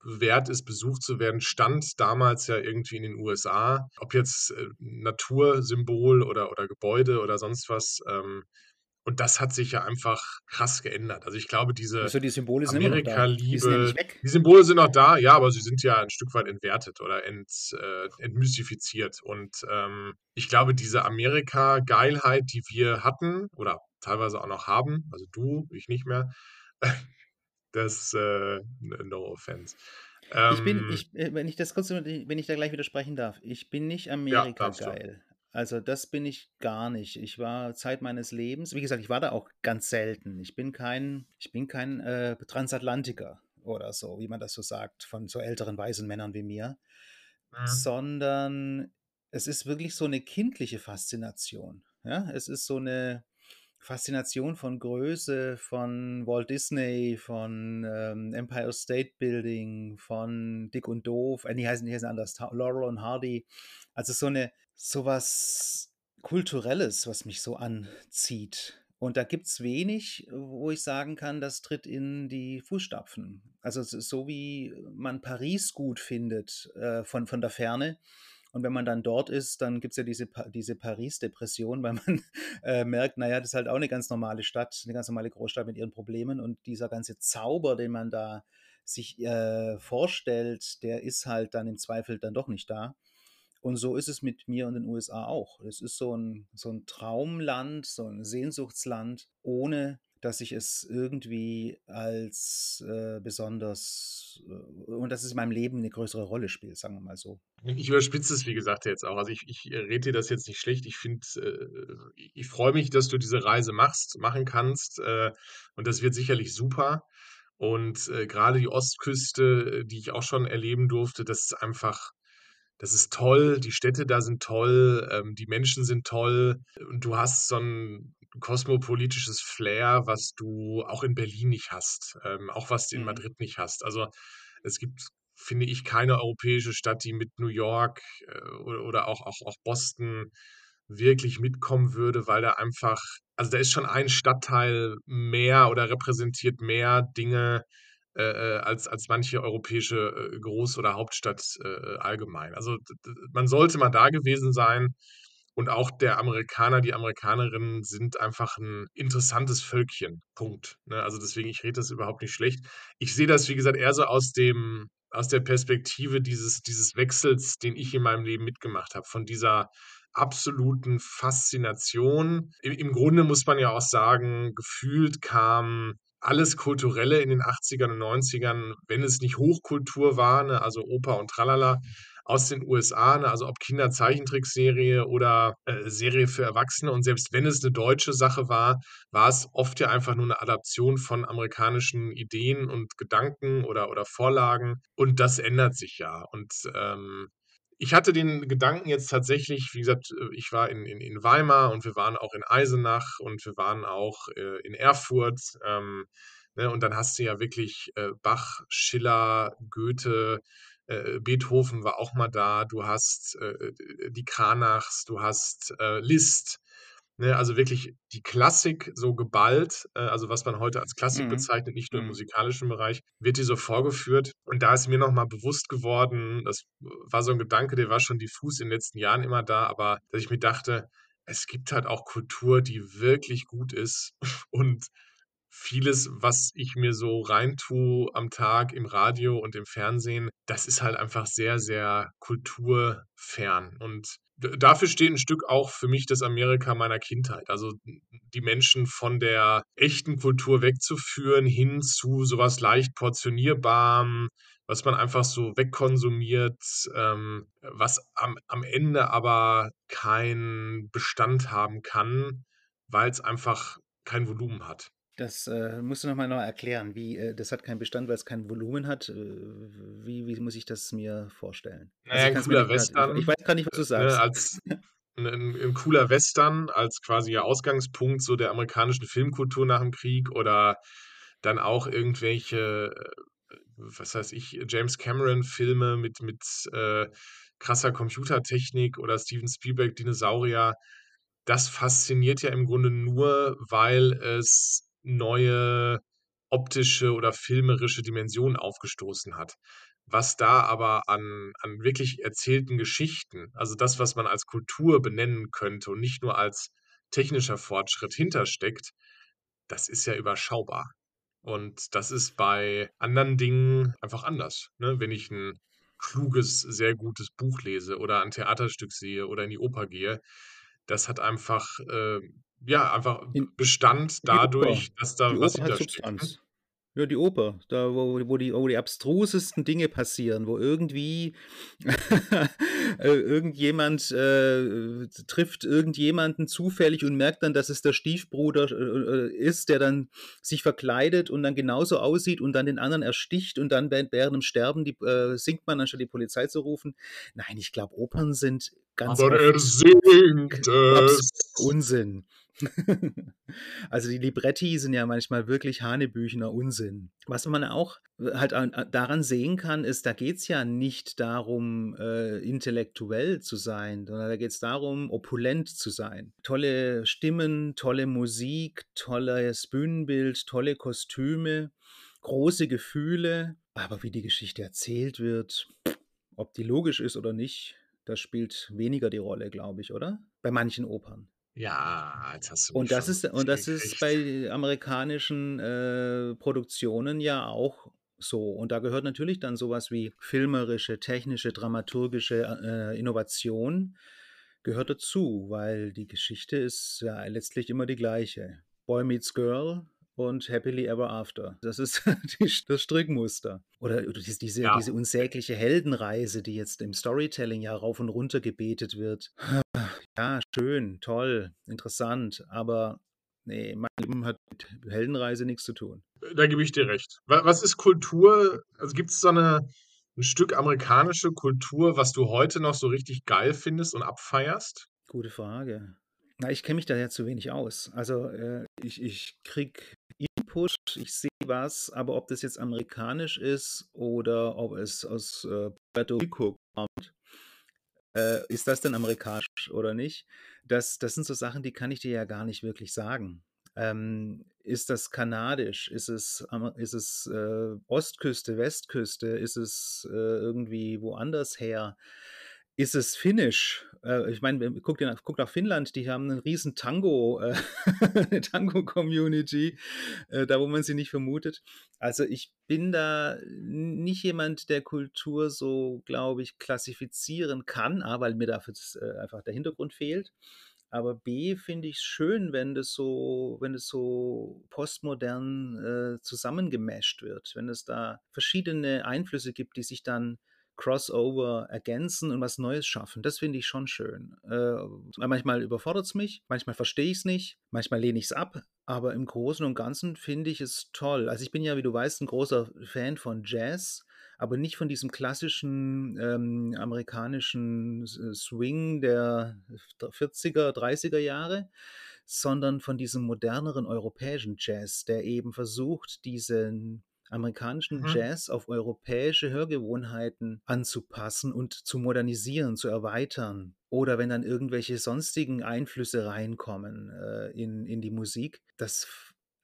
wert ist, besucht zu werden, stand damals ja irgendwie in den USA. Ob jetzt, äh, Natursymbol oder oder Gebäude oder sonst was, ähm, und das hat sich ja einfach krass geändert. Also, ich glaube, diese Also die Symbole sind immer noch da. Die sind ja Amerika-Liebe nicht weg. die Symbole sind noch da, ja, aber sie sind ja ein Stück weit entwertet oder ent äh, entmystifiziert. Und, ähm, ich glaube, diese Amerika-Geilheit, die wir hatten oder teilweise auch noch haben, also du, ich nicht mehr, das, äh, no offense. Ich bin Ähm, ich äh, wenn ich das kurz wenn ich da gleich widersprechen darf. Ich bin nicht ja. Amerika-geil. Also, das bin ich gar nicht. Ich war Zeit meines Lebens wie gesagt, ich war da auch ganz selten. Ich bin kein ich bin kein, äh, Transatlantiker oder so, wie man das so sagt, von so älteren weißen Männern wie mir, Mhm. sondern es ist wirklich so 'ne kindliche Faszination, ja? Es ist so 'ne Faszination von Größe, von Walt Disney, von, ähm, Empire State Building, von Dick und Doof. Äh, ne, heißen die heißen anders, Laurel und Hardy. Also, so 'ne so was Kulturelles, was mich so anzieht. Und da gibt's wenig, wo ich sagen kann, das tritt in die Fußstapfen. Also, es so, wie man Paris gut findet, äh, von von der Ferne. Und wenn man dann dort ist, dann gibt's ja diese diese Paris-Depression, weil man, äh, merkt, na ja, das ist halt auch 'ne ganz normale Stadt, 'ne ganz normale Großstadt mit ihren Problemen. Und dieser ganze Zauber, den man da sich, äh, vorstellt, der ist halt dann im Zweifel dann doch nicht da. Und so ist es mit mir und den USA auch. Es ist so 'n so 'n Traumland, so 'n Sehnsuchtsland, ohne dass ich es irgendwie als, äh, besonders äh, und dass es in meinem Leben 'ne größere Rolle spielt, sagen wir mal so. Ich überspitze es, wie gesagt, jetzt auch. Also, ich ich rede dir das jetzt nicht schlecht. Ich finde, äh ich freue mich, dass du diese Reise machst machen kannst, äh, und das wird sicherlich super. Und, äh, grade die Ostküste, äh, die ich auch schon erleben durfte, das ist einfach das ist toll. Die Städte da sind toll, ähm, die Menschen sind toll und du hast so 'n kosmopolitisches Flair, was du auch in Berlin nicht hast, ähm, auch was du in Mhm. Madrid nicht hast. Also, es gibt, finde ich, keine europäische Stadt, die mit New York, äh, oder auch auch auch Boston wirklich mitkommen würde, weil da einfach also, da ist schon ein Stadtteil mehr oder repräsentiert mehr Dinge, äh, äh, als als manche europäische, äh, Groß oder Hauptstadt, äh, allgemein. Also, man sollte mal da gewesen sein und auch der Amerikaner, die Amerikanerinnen sind einfach 'n interessantes Völkchen, Punkt, ne? Also, deswegen, ich rede das überhaupt nicht schlecht. Ich sehe das, wie gesagt, eher so aus dem aus der Perspektive dieses dieses Wechsels, den ich in meinem Leben mitgemacht habe, von dieser absoluten Faszination. I im Grunde muss man ja auch sagen, gefühlt kam alles Kulturelle in den 80ern und 90ern, wenn es nicht Hochkultur war, ne, also Oper und Tralala, aus den USA, ne, also ob Kinderzeichentrickserie oder, äh, Serie für Erwachsene. Und selbst wenn es 'ne deutsche Sache war, war es oft ja einfach nur 'ne Adaption von amerikanischen Ideen und Gedanken oder oder Vorlagen. Und das ändert sich ja. Und, ähm, ich hatte den Gedanken jetzt tatsächlich wie gesagt, äh, ich war in in in Weimar und wir waren auch in Eisenach und wir waren auch, äh, in Erfurt, ähm, ne? Und dann hast du ja wirklich, äh, Bach, Schiller, Goethe, äh, Beethoven war auch mal da. Du hast, äh, äh, die Cranachs, du hast, äh, Liszt, ne? Also, wirklich die Klassik so geballt, äh, also, was man heute als Klassik Mhm. bezeichnet, nicht nur im Mhm. musikalischen Bereich, wird dir so vorgeführt. Und da ist mir noch mal bewusst geworden das war so 'n Gedanke, der war schon diffus in den letzten Jahren immer da, aber dass ich mir dachte: „Es gibt halt auch Kultur, die wirklich gut ist.“ Und vieles, was ich mir so reintue am Tag im Radio und im Fernsehen, das ist halt einfach sehr, sehr kulturfern. Und dafür steht 'n Stück auch für mich das Amerika meiner Kindheit. Also, die Menschen von der echten Kultur wegzuführen hin zu so was leicht Portionierbarem, was man einfach so wegkonsumiert, ähm, was am am Ende aber keinen Bestand haben kann, weil's einfach kein Volumen hat. Das, äh, musst du noch mal neu erklären. Wie, äh das hat keinen Bestand, weil's kein Volumen hat. Äh, wie wie muss ich das mir vorstellen? Na Also, ja, ich 'n kann's mir cooler nicht grad ich Western, weiß grad nicht, was äh, du ne, sagst. als 'n 'n 'n cooler Western als quasi Ausgangspunkt so der amerikanischen Filmkultur nach dem Krieg oder dann auch irgendwelche, äh was weiß ich, James Cameron-Filme mit, mit äh, krasser Computertechnik oder Steven Spielberg Dinosaurier, das fasziniert ja im Grunde nur, weil es neue optische oder filmerische Dimensionen aufgestoßen hat. Was da aber an, an wirklich erzählten Geschichten, also das, was man als Kultur benennen könnte und nicht nur als technischer Fortschritt hintersteckt, das ist ja überschaubar. Und das ist bei anderen Dingen einfach anders. Ne? Wenn ich ein kluges, sehr gutes Buch lese oder ein Theaterstück sehe oder in die Oper gehe, das hat einfach, äh, ja, einfach In, Bestand dadurch, dass da Die was Oper hat hintersteckt. Ne? Ja, die Oper, da wo, wo, die, wo die abstrusesten Dinge passieren, wo irgendwie äh, irgendjemand äh, trifft irgendjemanden zufällig und merkt dann, dass es der Stiefbruder äh, ist, der dann sich verkleidet und dann genauso aussieht und dann den anderen ersticht und dann während, während dem Sterben die, äh, singt man, anstatt die Polizei zu rufen. Nein, ich glaube, Opern sind ganz Aber er singt es. Unsinn. also die Libretti sind ja manchmal wirklich hanebüchener Unsinn. Was man auch halt daran sehen kann, ist, da geht es ja nicht darum, äh, intellektuell zu sein, sondern da geht es darum, opulent zu sein. Tolle Stimmen, tolle Musik, tolles Bühnenbild, tolle Kostüme, große Gefühle. Aber wie die Geschichte erzählt wird, ob die logisch ist oder nicht, das spielt weniger die Rolle, glaube ich, oder? Bei manchen Opern. Ja, jetzt hast du Und das ist und das ist bei amerikanischen, äh, Produktionen ja auch so. Und da gehört natürlich dann sowas wie filmerische, technische, dramaturgische, äh, Innovation gehört dazu, weil die Geschichte ist ja letztlich immer die gleiche. Boy meets Girl und Happily Ever After. Das ist die, das Strickmuster. Oder, oder diese, Ja. diese unsägliche Heldenreise, die jetzt im Storytelling ja rauf und runter gebetet wird. Ja, schön, toll, interessant, aber nee, mein Leben hat mit Heldenreise nichts zu tun. Da gebe ich dir recht. Wa was ist Kultur? Also, gibt's so 'ne 'n Stück amerikanische Kultur, was du heute noch so richtig geil findest und abfeierst? Gute Frage. Na, ich kenne mich da ja zu wenig aus. Also, äh, ich ich kriege Input, ich sehe was, aber ob das jetzt amerikanisch ist oder ob es aus, äh, Puerto Rico kommt, äh, ist das denn amerikanisch oder nicht? Das das sind so Sachen, die kann ich dir ja gar nicht wirklich sagen. Ähm, ist das kanadisch? Ist es ist es, äh, Ostküste, Westküste? Ist es, äh, irgendwie woanders her? Ist es finnisch? Äh, ich meine, guck dir guck nach Finnland, die haben 'nen riesen Tango äh, Tango-Community, äh, da wo man sie nicht vermutet. Also, ich bin da nicht jemand, der Kultur so, glaube ich, klassifizieren kann. A, weil mir dafür äh, einfach der Hintergrund fehlt. Aber B, finde ich's schön, wenn das so wenn es so postmodern, äh, zusammengemasht wird, wenn es da verschiedene Einflüsse gibt, die sich dann Crossover ergänzen und was Neues schaffen. Das finde ich schon schön. Äh, manchmal überfordert's mich, manchmal verstehe ich's nicht, manchmal lehne ich's ab, aber im Großen und Ganzen finde ich es toll. Also, ich bin ja, wie du weißt, 'n großer Fan von Jazz, aber nicht von diesem klassischen, ähm, amerikanischen Swing der 40er, 30er Jahre, sondern von diesem moderneren europäischen Jazz, der eben versucht, diesen amerikanischen Mhm. Jazz auf europäische Hörgewohnheiten anzupassen und zu modernisieren, zu erweitern. Oder wenn dann irgendwelche sonstigen Einflüsse reinkommen, äh, in in die Musik. Das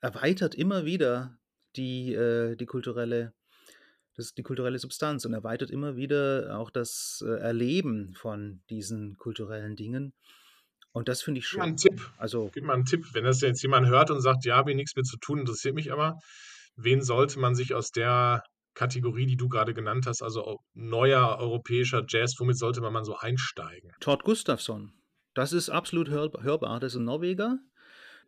erweitert immer wieder die, äh die kulturelle das die kulturelle Substanz und erweitert immer wieder auch das, äh, Erleben von diesen kulturellen Dingen. Und das finde ich Gib mal 'n schön. Tipp. Also Gib mal 'n Tipp. Wenn das jetzt jemand hört und sagt: „Ja, habe ich nix mit zu tun, interessiert mich aber.“ Wen sollte man sich aus der Kategorie, die du grade genannt hast, also neuer europäischer Jazz, womit sollte man mal so einsteigen? Tord Gustafsson. Das ist absolut hörb hörbar. Das ist 'n Norweger.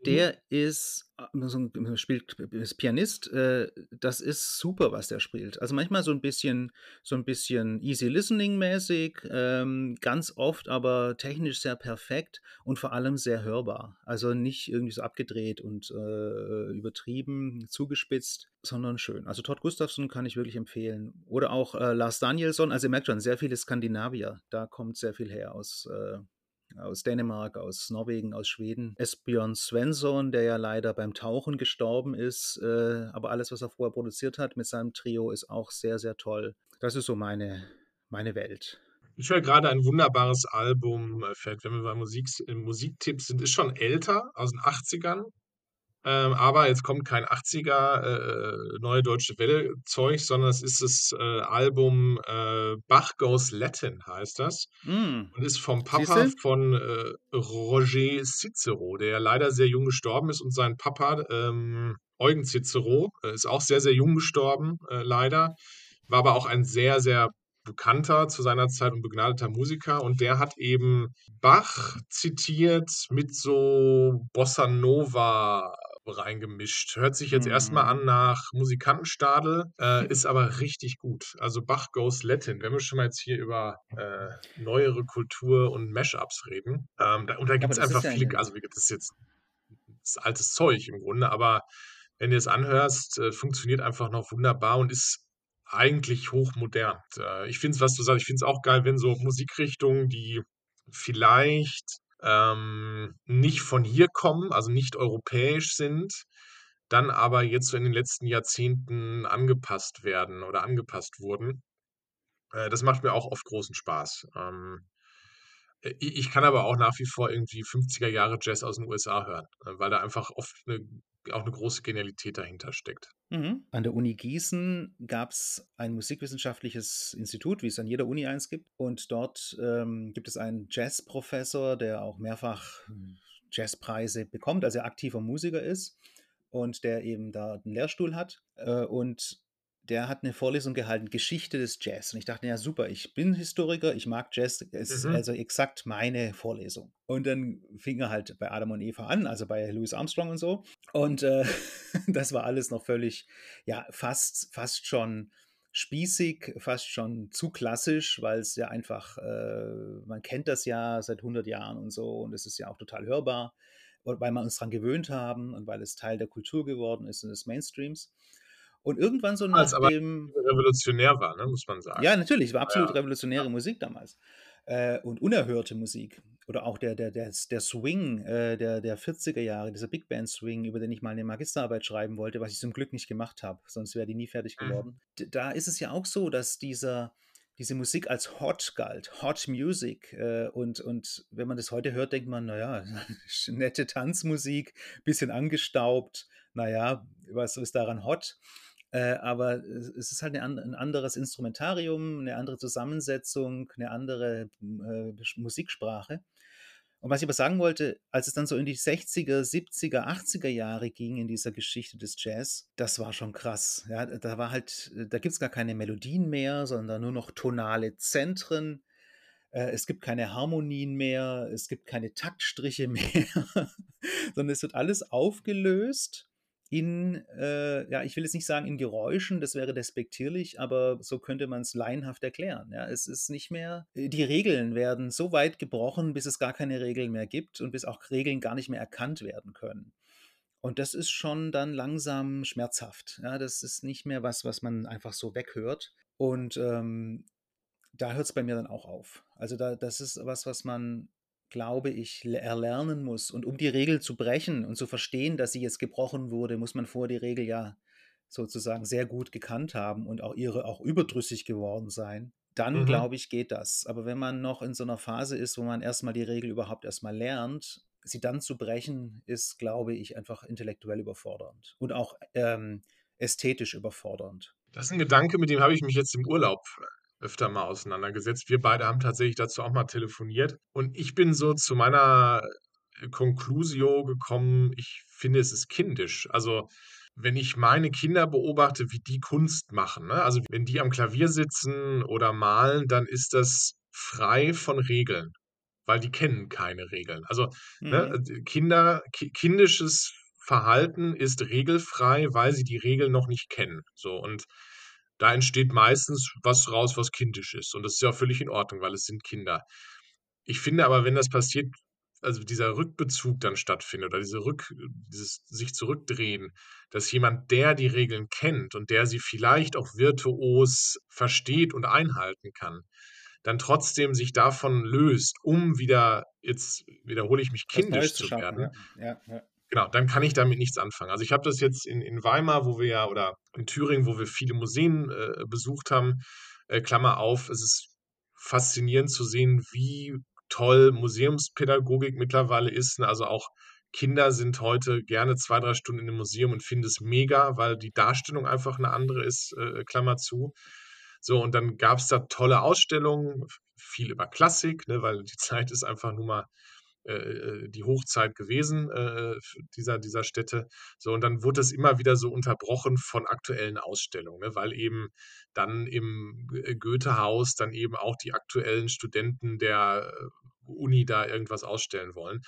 Mhm. Der ist 'n spielt ist Pianist. Äh, das ist super, was der spielt. Also, manchmal so 'n bisschen so 'n bisschen easy listening mäßig, ähm, ganz oft aber technisch sehr perfekt und vor allem sehr hörbar. Also, nicht irgendwie so abgedreht und, äh, übertrieben, zugespitzt, sondern schön. Also, Tord Gustafsson kann ich wirklich empfehlen. Oder auch, äh, Lars Danielsson. Also, ihr merkt schon, sehr viele Skandinavier. Da kommt sehr viel her aus, äh aus Dänemark, aus Norwegen, aus Schweden. Esbjörn Svensson, der ja leider beim Tauchen gestorben ist, äh, aber alles, was er vorher produziert hat mit seinem Trio, ist auch sehr, sehr toll. Das ist so meine, meine Welt. Ich höre gerade ein wunderbares Album, äh, wenn wir bei Musik, Musiktipps sind, ist schon älter, aus den 80ern. Ähm, aber jetzt kommt kein 80er äh, Neue Deutsche Welle Zeug, sondern es ist das äh, Album äh, Bach Goes Latin, heißt das. Mm. Und ist vom Papa Siehste? von äh, Roger Cicero, der leider sehr jung gestorben ist. Und sein Papa, ähm, Eugen Cicero, äh, ist auch sehr, sehr jung gestorben, äh, leider. War aber auch ein sehr, sehr bekannter zu seiner Zeit und begnadeter Musiker und der hat eben Bach zitiert mit so Bossa Nova reingemischt. Hört sich jetzt erstmal Mhm. an nach Musikantenstadel, äh, ist aber richtig gut. Also Bach Goes Latin, wenn wir schon mal jetzt hier über äh, neuere Kultur und Mashups reden. Ähm, da, und da Ja, gibt es einfach ja viele, eine, also das ist jetzt das altes Zeug im Grunde, aber wenn du es anhörst, äh, funktioniert einfach noch wunderbar und ist eigentlich hochmodern. Äh, ich finde es, was du sagst, ich finde es auch geil, wenn so Musikrichtungen, die vielleicht ähm, nicht von hier kommen, also nicht europäisch sind, dann aber jetzt so in den letzten Jahrzehnten angepasst werden oder angepasst wurden. Äh, das macht mir auch oft großen Spaß. Ähm, äh, i ich kann aber auch nach wie vor irgendwie 50er Jahre Jazz aus den USA hören, äh, weil da einfach oft 'ne auch 'ne große Genialität dahinter steckt. Mhm. An der Uni Gießen gab es ein musikwissenschaftliches Institut, wie es an jeder Uni eins gibt. Und dort ähm, gibt es einen Jazzprofessor, der auch mehrfach hm, Jazzpreise bekommt, also er aktiver Musiker ist und der eben da einen Lehrstuhl hat. Äh, und der hat eine Vorlesung gehalten, Geschichte des Jazz. Und ich dachte, ja, super, ich bin Historiker, ich mag Jazz, es ist Mhm. also exakt meine Vorlesung. Und dann fing er halt bei Adam und Eva an, also bei Louis Armstrong und so. Und äh, das war alles noch völlig, ja, fast, fast schon spießig, fast schon zu klassisch, weil es ja einfach, äh, man kennt das ja seit 100 Jahren und so und es ist ja auch total hörbar, weil wir uns daran gewöhnt haben und weil es Teil der Kultur geworden ist und des Mainstreams. Und irgendwann so nach aber dem, revolutionär war, ne, muss man sagen. ja, natürlich, war Ja, absolut revolutionäre Musik damals. Äh, und unerhörte Musik. Oder auch der, der, der, der Swing äh, der, der 40er Jahre, dieser Big Band Swing, über den ich mal eine Magisterarbeit schreiben wollte, was ich zum Glück nicht gemacht habe, sonst wäre die nie fertig Mhm. geworden. D da ist es ja auch so, dass dieser, diese Musik als hot galt, Hot Music. Äh, und, und wenn man das heute hört, denkt man, naja, nette Tanzmusik, bisschen angestaubt, naja, was ist daran hot? Äh, aber es es ist halt 'ne an 'n anderes Instrumentarium, eine andere Zusammensetzung, eine andere, äh, Besch Musiksprache. Und was ich aber sagen wollte, als es dann so in die 60er, 70er, 80er Jahre ging in dieser Geschichte des Jazz, das war schon krass. Ja, da war halt da gibt's gar keine Melodien mehr, sondern nur noch tonale Zentren. Äh, es gibt keine Harmonien mehr, es gibt keine Taktstriche mehr, sondern es wird alles aufgelöst in, äh, ja, ich will jetzt nicht sagen in Geräuschen, das wäre despektierlich, aber so könnte man es laienhaft erklären. Ja, es ist nicht mehr, äh, die Regeln werden so weit gebrochen, bis es gar keine Regeln mehr gibt und bis auch Regeln gar nicht mehr erkannt werden können. Und das ist schon dann langsam schmerzhaft. Ja, das ist nicht mehr was, was man einfach so weghört. Und ähm, da hört es bei mir dann auch auf. Also da, das ist was, was man, glaube ich, le- erlernen muss. Und um die Regel zu brechen und zu verstehen, dass sie jetzt gebrochen wurde, muss man vor die Regel ja sozusagen sehr gut gekannt haben und auch ihre auch überdrüssig geworden sein. Dann, Mhm. glaube ich, geht das. Aber wenn man noch in so einer Phase ist, wo man erstmal die Regel überhaupt erstmal lernt, sie dann zu brechen, ist, glaube ich, einfach intellektuell überfordernd und auch ähm, ästhetisch überfordernd. Das ist 'n Gedanke, mit dem habe ich mich jetzt im Urlaub öfter mal auseinandergesetzt. Wir beide haben tatsächlich dazu auch mal telefoniert und ich bin so zu meiner, äh, Conclusio gekommen, ich finde, es ist kindisch. Also, wenn ich meine Kinder beobachte, wie die Kunst machen, ne? Also, wenn die am Klavier sitzen oder malen, dann ist das frei von Regeln, weil die kennen keine Regeln. Also, ne, Mhm. äh, Kinder ki kindisches Verhalten ist regelfrei, weil sie die Regeln noch nicht kennen. So, und da entsteht meistens was raus, was kindisch ist. Und das ist ja auch völlig in Ordnung, weil es sind Kinder. Ich finde aber, wenn das passiert, also dieser Rückbezug dann stattfindet oder diese Rück dieses sich zurückdrehen, dass jemand, der die Regeln kennt und der sie vielleicht auch virtuos versteht und einhalten kann, dann trotzdem sich davon löst, um wieder, jetzt wiederhole ich mich, kindisch zu werden, ja. Ja, ja. Genau, dann kann ich damit nichts anfangen. Also ich habe das jetzt in, in Weimar, wo wir ja, oder in Thüringen, wo wir viele Museen äh, besucht haben, äh, Klammer auf, es ist faszinierend zu sehen, wie toll Museumspädagogik mittlerweile ist. ne? Also auch Kinder sind heute gerne zwei, drei Stunden in einem Museum und finden es mega, weil die Darstellung einfach eine andere ist, äh, Klammer zu. So, und dann gab es da tolle Ausstellungen, viel über Klassik, ne, weil die Zeit ist einfach nur mal die Hochzeit gewesen äh, dieser, dieser Städte. So, und dann wurde das immer wieder so unterbrochen von aktuellen Ausstellungen, ne, weil eben dann im äh, Goethehaus dann eben auch die aktuellen Studenten der äh, Uni da irgendwas ausstellen wollen.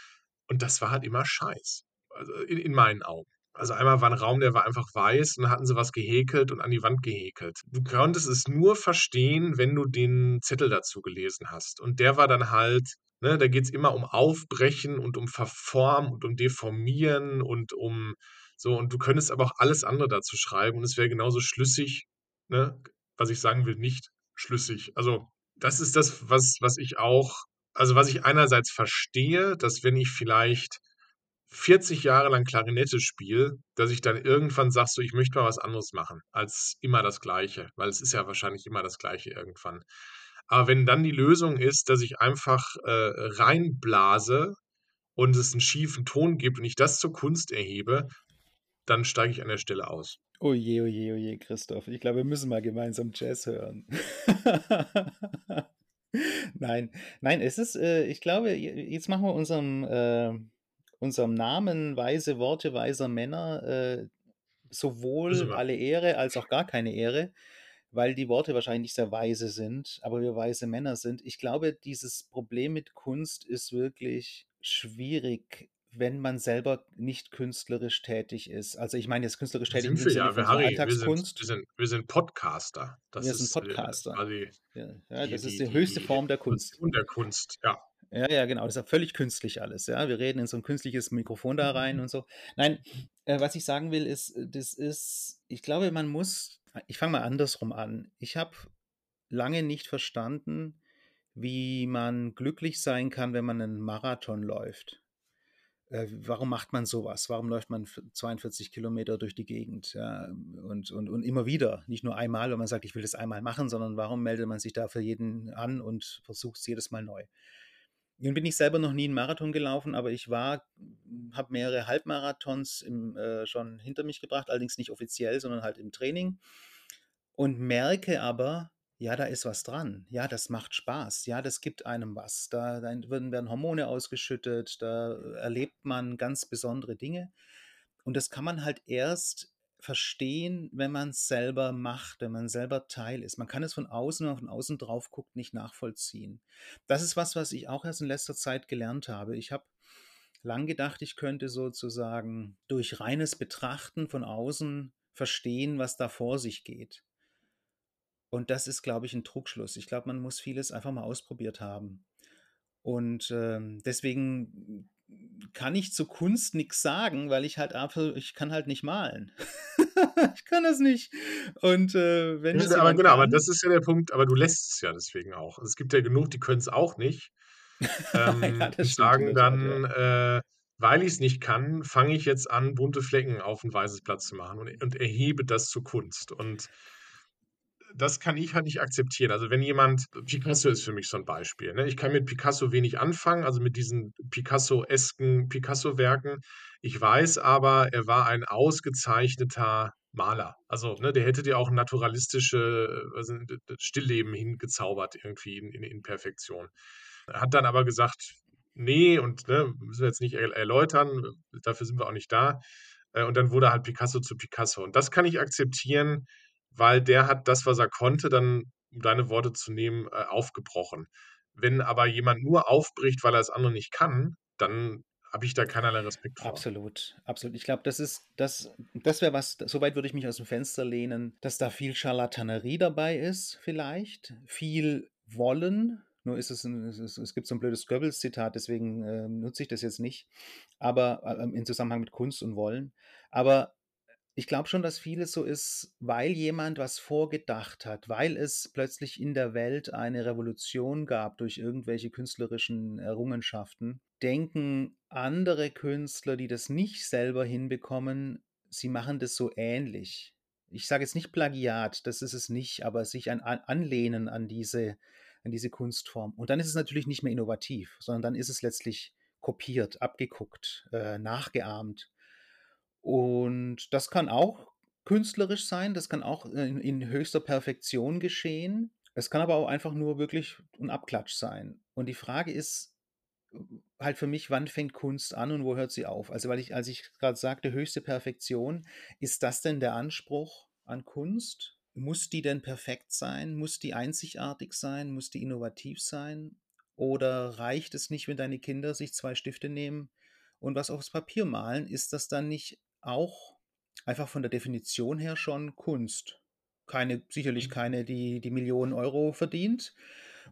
Und das war halt immer Scheiß. Also in, in meinen Augen. Also einmal war ein Raum, der war einfach weiß und dann hatten sie was gehäkelt und an die Wand gehäkelt. Du konntest es nur verstehen, wenn du den Zettel dazu gelesen hast. Und der war dann halt, ne, da geht es immer um Aufbrechen und um Verformen und um Deformieren und um so. Und du könntest aber auch alles andere dazu schreiben und es wäre genauso schlüssig, ne, was ich sagen will, nicht schlüssig. Also das ist das, was, was ich auch, also was ich einerseits verstehe, dass wenn ich vielleicht 40 Jahre lang Klarinette spiele, dass ich dann irgendwann sage, so, ich möchte mal was anderes machen als immer das Gleiche, weil es ist ja wahrscheinlich immer das Gleiche irgendwann. Aber wenn dann die Lösung ist, dass ich einfach äh, reinblase und es einen schiefen Ton gibt und ich das zur Kunst erhebe, dann steige ich an der Stelle aus. Oh je, oh je, oh je, Christoph. Ich glaube, wir müssen mal gemeinsam Jazz hören. nein, nein, es ist, äh, ich glaube, jetzt machen wir unserem, äh, unserem Namen weise Worte weiser Männer äh, sowohl alle Ehre als auch gar keine Ehre, weil die Worte wahrscheinlich nicht sehr weise sind, aber wir weise Männer sind. Ich glaube, dieses Problem mit Kunst ist wirklich schwierig wenn man selber nicht künstlerisch tätig ist. Also ich meine jetzt künstlerisch tätig im Sinne ja, von Harry, Alltagskunst. Wir sind, wir, sind, wir sind Podcaster. Das wir sind äh, Podcaster. Quasi ja, ja, das die, ist die, die höchste die Form der Kunst. Und der Kunst, ja. Ja, ja, genau. Das ist ja völlig künstlich alles. Ja, wir reden in so ein künstliches Mikrofon da rein mhm. und so. Nein, äh, was ich sagen will, ist, das ist, ich glaube, man muss, ich fange mal andersrum an. Ich habe lange nicht verstanden, wie man glücklich sein kann, wenn man einen Marathon läuft. Äh, warum macht man sowas? Warum läuft man 42 Kilometer durch die Gegend? Ja, und, und, und immer wieder, nicht nur einmal, wenn man sagt, ich will das einmal machen, sondern warum meldet man sich da für jeden an und versucht es jedes Mal neu? Nun bin ich selber noch nie einen Marathon gelaufen, aber ich war, habe mehrere Halbmarathons im, äh, schon hinter mich gebracht, allerdings nicht offiziell, sondern halt im Training und merke aber, ja, da ist was dran. Ja, das macht Spaß. Ja, das gibt einem was. Da, da werden, werden Hormone ausgeschüttet, da erlebt man ganz besondere Dinge. Und das kann man halt erst verstehen, wenn man es selber macht, wenn man selber Teil ist. Man kann es von außen, wenn man von außen drauf guckt, nicht nachvollziehen. Das ist was, was ich auch erst in letzter Zeit gelernt habe. Ich habe lang gedacht, ich könnte sozusagen durch reines Betrachten von außen verstehen, was da vor sich geht. Und das ist, glaube ich, ein Trugschluss. Ich glaube, man muss vieles einfach mal ausprobiert haben. Und ähm, deswegen kann ich zu Kunst nichts sagen, weil ich halt einfach, ich kann halt nicht malen. ich kann das nicht. Und äh, wenn ja, aber genau, kann, aber das ist ja der Punkt, aber du lässt es ja deswegen auch. Es gibt ja genug, die können es auch nicht. Ähm, ja, sagen dann, Tat, ja. äh, weil ich es nicht kann, fange ich jetzt an, bunte Flecken auf ein weißes Blatt zu machen und, und erhebe das zu Kunst. Und das kann ich halt nicht akzeptieren. Also wenn jemand, Picasso ist für mich so ein Beispiel. Ne? Ich kann mit Picasso wenig anfangen, also mit diesen Picasso-esken Picasso-Werken. Ich weiß aber, er war ein ausgezeichneter Maler. Also, ne, der hätte dir auch ein naturalistische also, Stillleben hingezaubert, irgendwie in, in, in Perfektion. Hat dann aber gesagt, nee, und ne, müssen wir jetzt nicht erläutern, dafür sind wir auch nicht da. Äh, und dann wurde halt Picasso zu Picasso. Und das kann ich akzeptieren, weil der hat das, was er konnte, dann, um deine Worte zu nehmen, äh, aufgebrochen. Wenn aber jemand nur aufbricht, weil er das andere nicht kann, dann habe ich da keinerlei Respekt vor. Absolut, absolut. Ich glaube, das ist, das, das wäre was, soweit würde ich mich aus dem Fenster lehnen, dass da viel Charlatanerie dabei ist, vielleicht, viel Wollen. Nur ist es, ein, es, gibt so ein blödes Goebbels-Zitat, deswegen äh, nutze ich das jetzt nicht, aber äh, im Zusammenhang mit Kunst und Wollen. Aber Ich glaube schon, dass vieles so ist, weil jemand was vorgedacht hat, weil es plötzlich in der Welt eine Revolution gab durch irgendwelche künstlerischen Errungenschaften, denken andere Künstler, die das nicht selber hinbekommen, sie machen das so ähnlich. Ich sage jetzt nicht Plagiat, das ist es nicht, aber sich an, anlehnen an diese, an diese Kunstform. Und dann ist es natürlich nicht mehr innovativ, sondern dann ist es letztlich kopiert, abgeguckt, äh, nachgeahmt. Und das kann auch künstlerisch sein, das kann auch in, in höchster Perfektion geschehen. Es kann aber auch einfach nur wirklich ein Abklatsch sein. Und die Frage ist halt für mich, wann fängt Kunst an und wo hört sie auf? Also, weil ich, als ich gerade sagte, höchste Perfektion, ist das denn der Anspruch an Kunst? Muss die denn perfekt sein? Muss die einzigartig sein? Muss die innovativ sein? Oder reicht es nicht, wenn deine Kinder sich zwei Stifte nehmen und was aufs Papier malen? Ist das dann nicht auch einfach von der Definition her schon Kunst. Keine, sicherlich Mhm. keine, die die Millionen Euro verdient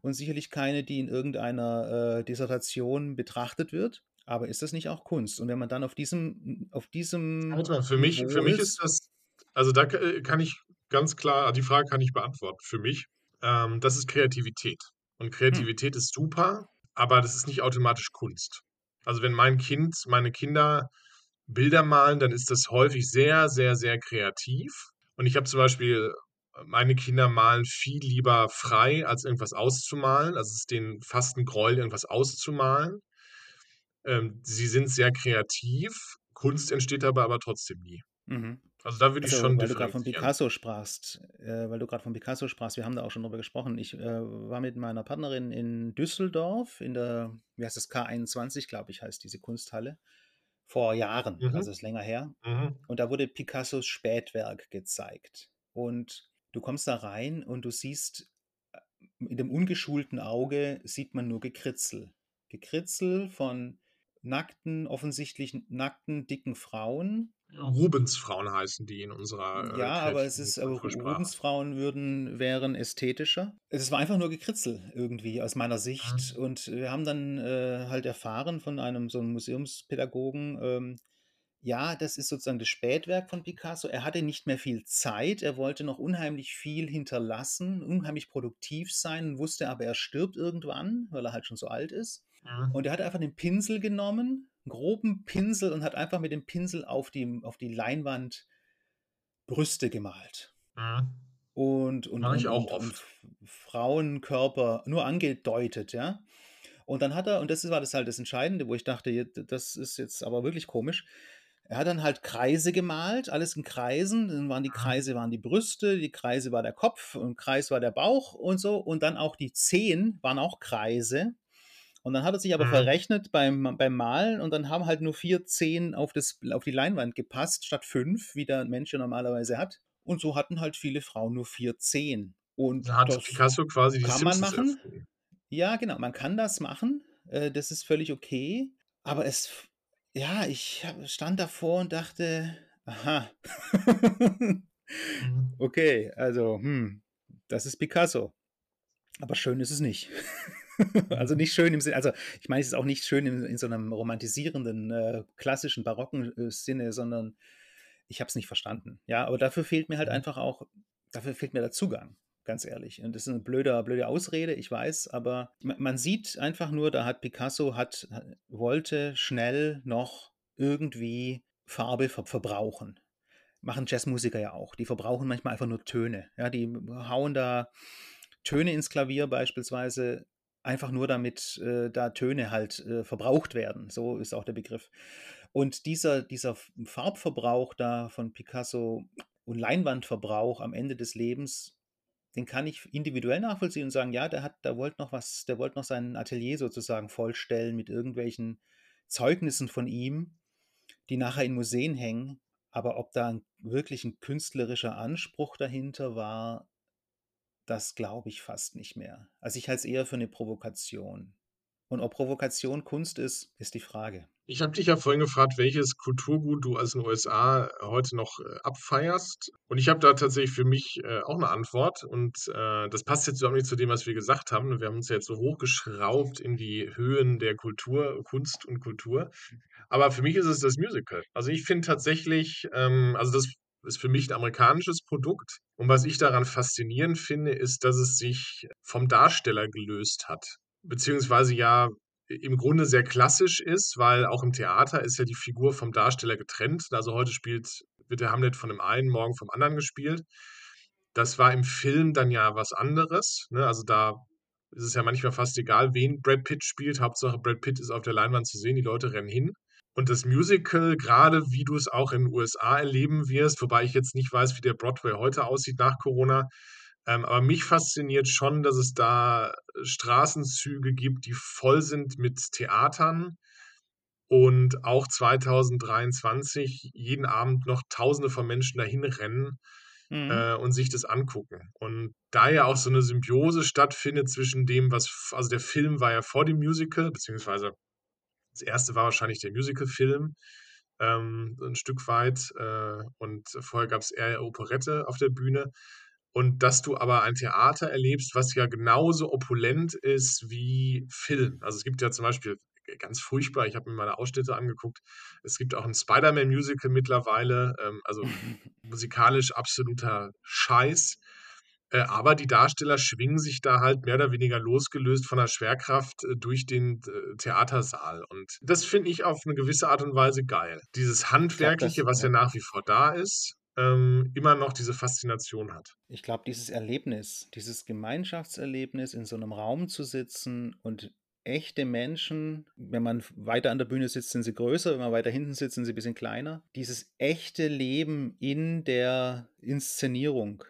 und sicherlich keine, die in irgendeiner äh, Dissertation betrachtet wird. Aber ist das nicht auch Kunst? Und wenn man dann auf diesem, auf diesem mal, für mich für mich ist das also, da äh, kann ich ganz klar die Frage kann ich beantworten für mich. Ähm, das ist Kreativität. Und hm, Kreativität ist super, aber das ist nicht automatisch Kunst. Also, wenn mein Kind meine Kinder Bilder malen, dann ist das häufig sehr, sehr, sehr kreativ. Und ich habe zum Beispiel äh, meine Kinder malen viel lieber frei, als irgendwas auszumalen. Also, es ist denen fast 'n Gräuel, irgendwas auszumalen. Ähm, sie sind sehr kreativ, Kunst entsteht dabei aber trotzdem nie. mhm. Also, da würde ich Also, schon weil du gerade von. Picasso sprachst, äh, weil du gerade von Picasso sprachst, wir haben da auch schon drüber gesprochen. Ich äh, war mit meiner Partnerin in Düsseldorf in der, wie heißt das, K21, glaube ich, heißt diese Kunsthalle, vor Jahren, Mhm, also ist länger her. mhm. Und da wurde Picassos Spätwerk gezeigt. Und du kommst da rein und du siehst, äh, in dem ungeschulten Auge sieht man nur Gekritzel. Gekritzel von nackten, offensichtlich nackten, dicken Frauen, Rubensfrauen heißen die in unserer, äh, ja, aber es ist, aber. Rubensfrauen würden, wären ästhetischer. Es war einfach nur Gekritzel irgendwie aus meiner Sicht. Mhm, Und wir haben dann äh, halt erfahren von einem so einem Museumspädagogen, ähm, ja, das ist sozusagen das Spätwerk von Picasso. Er hatte nicht mehr viel Zeit. Er wollte noch unheimlich viel hinterlassen, unheimlich produktiv sein, wusste aber, er stirbt irgendwann, weil er halt schon so alt ist. mhm, Und er hat einfach den Pinsel genommen, groben Pinsel und hat einfach mit dem Pinsel auf die, auf die Leinwand Brüste gemalt mhm. und, und, und, auch und, und. Frauenkörper nur angedeutet, ja. Und dann hat er, und das war das halt das Entscheidende, wo ich dachte, das ist jetzt aber wirklich komisch. Er hat dann halt Kreise gemalt, alles in Kreisen. Dann waren die Mhm, Kreise waren die Brüste, die Kreise war der Kopf und Kreis war der Bauch und so. Und dann auch die Zehen waren auch Kreise. Und dann hat er sich aber mhm, verrechnet beim, beim Malen und dann haben halt nur vier Zehen auf, das, auf die Leinwand gepasst, statt fünf, wie der Mensch ja normalerweise hat. Und so hatten halt viele Frauen nur vier Zehen. Und da hat Picasso quasi die kann man Simpsons machen. erfunden. Ja, genau, man kann das machen. Äh, das ist völlig okay. Aber es, ja, ich stand davor und dachte, aha. Mhm, okay, also, hm, das ist Picasso. Aber schön ist es nicht. Also nicht schön im Sinne, also ich meine, es ist auch nicht schön in, in so einem romantisierenden, äh, klassischen, barocken äh, Sinne, sondern ich habe es nicht verstanden. Ja, aber dafür fehlt mir halt mhm. einfach auch, dafür fehlt mir der Zugang, ganz ehrlich. Und das ist eine blöde, blöde Ausrede, ich weiß, aber man, man sieht einfach nur, da hat Picasso hat, wollte schnell noch irgendwie Farbe ver verbrauchen. Machen Jazzmusiker ja auch. Die verbrauchen manchmal einfach nur Töne. Ja, die hauen da Töne ins Klavier beispielsweise, einfach nur damit äh, da Töne halt äh, verbraucht werden. So ist auch der Begriff. Und dieser, dieser Farbverbrauch da von Picasso und Leinwandverbrauch am Ende des Lebens, den kann ich individuell nachvollziehen und sagen, ja, der hat, der wollte noch was, der wollte noch sein Atelier sozusagen vollstellen mit irgendwelchen Zeugnissen von ihm, die nachher in Museen hängen. Aber ob da wirklich ein künstlerischer Anspruch dahinter war, das glaube ich fast nicht mehr. Also ich halte es eher für eine Provokation. Und ob Provokation Kunst ist, ist die Frage. Ich habe dich ja vorhin gefragt, welches Kulturgut du aus den USA heute noch, äh, abfeierst. Und ich habe da tatsächlich für mich, äh, auch eine Antwort und, äh, das passt jetzt überhaupt nicht zu dem, was wir gesagt haben. Wir haben uns ja jetzt so hochgeschraubt in die Höhen der Kultur Kunst und Kultur. Aber für mich ist es das Musical. Also, ich finde tatsächlich, ähm also, das ist für mich ein amerikanisches Produkt. Und was ich daran faszinierend finde, ist, dass es sich vom Darsteller gelöst hat. Beziehungsweise ja im Grunde sehr klassisch ist, weil auch im Theater ist ja die Figur vom Darsteller getrennt. Also heute spielt, wird der Hamlet von dem einen, morgen vom anderen gespielt. Das war im Film dann ja was anderes. Ne? Also da ist es ja manchmal fast egal, wen Brad Pitt spielt. Hauptsache Brad Pitt ist auf der Leinwand zu sehen, die Leute rennen hin. Und das Musical, gerade wie du es auch in den USA erleben wirst, wobei ich jetzt nicht weiß, wie der Broadway heute aussieht nach Corona, ähm, aber mich fasziniert schon, dass es da Straßenzüge gibt, die voll sind mit Theatern und auch 2023 jeden Abend noch Tausende von Menschen dahin rennen Mhm. äh, und sich das angucken. Und da ja auch so eine Symbiose stattfindet zwischen dem, was, also der Film war ja vor dem Musical, beziehungsweise das erste war wahrscheinlich der Musical-Film, ähm, ein Stück weit. Äh, und vorher gab es eher Operette auf der Bühne. Und dass du aber ein Theater erlebst, was ja genauso opulent ist wie Film. Also es gibt ja zum Beispiel ganz furchtbar, ich habe mir meine Ausschnitte angeguckt, es gibt auch ein Spider-Man-Musical mittlerweile, ähm, also musikalisch absoluter Scheiß. Äh, aber die Darsteller schwingen sich da halt mehr oder weniger losgelöst von der Schwerkraft äh, durch den äh, Theatersaal. Und das finde ich auf eine gewisse Art und Weise geil. Dieses Handwerkliche, was ja ja. nach wie vor da ist, ähm, immer noch diese Faszination hat. Ich glaube, dieses Erlebnis, dieses Gemeinschaftserlebnis, in so einem Raum zu sitzen und echte Menschen, wenn man weiter an der Bühne sitzt, sind sie größer, wenn man weiter hinten sitzt, sind sie ein bisschen kleiner. Dieses echte Leben in der Inszenierung.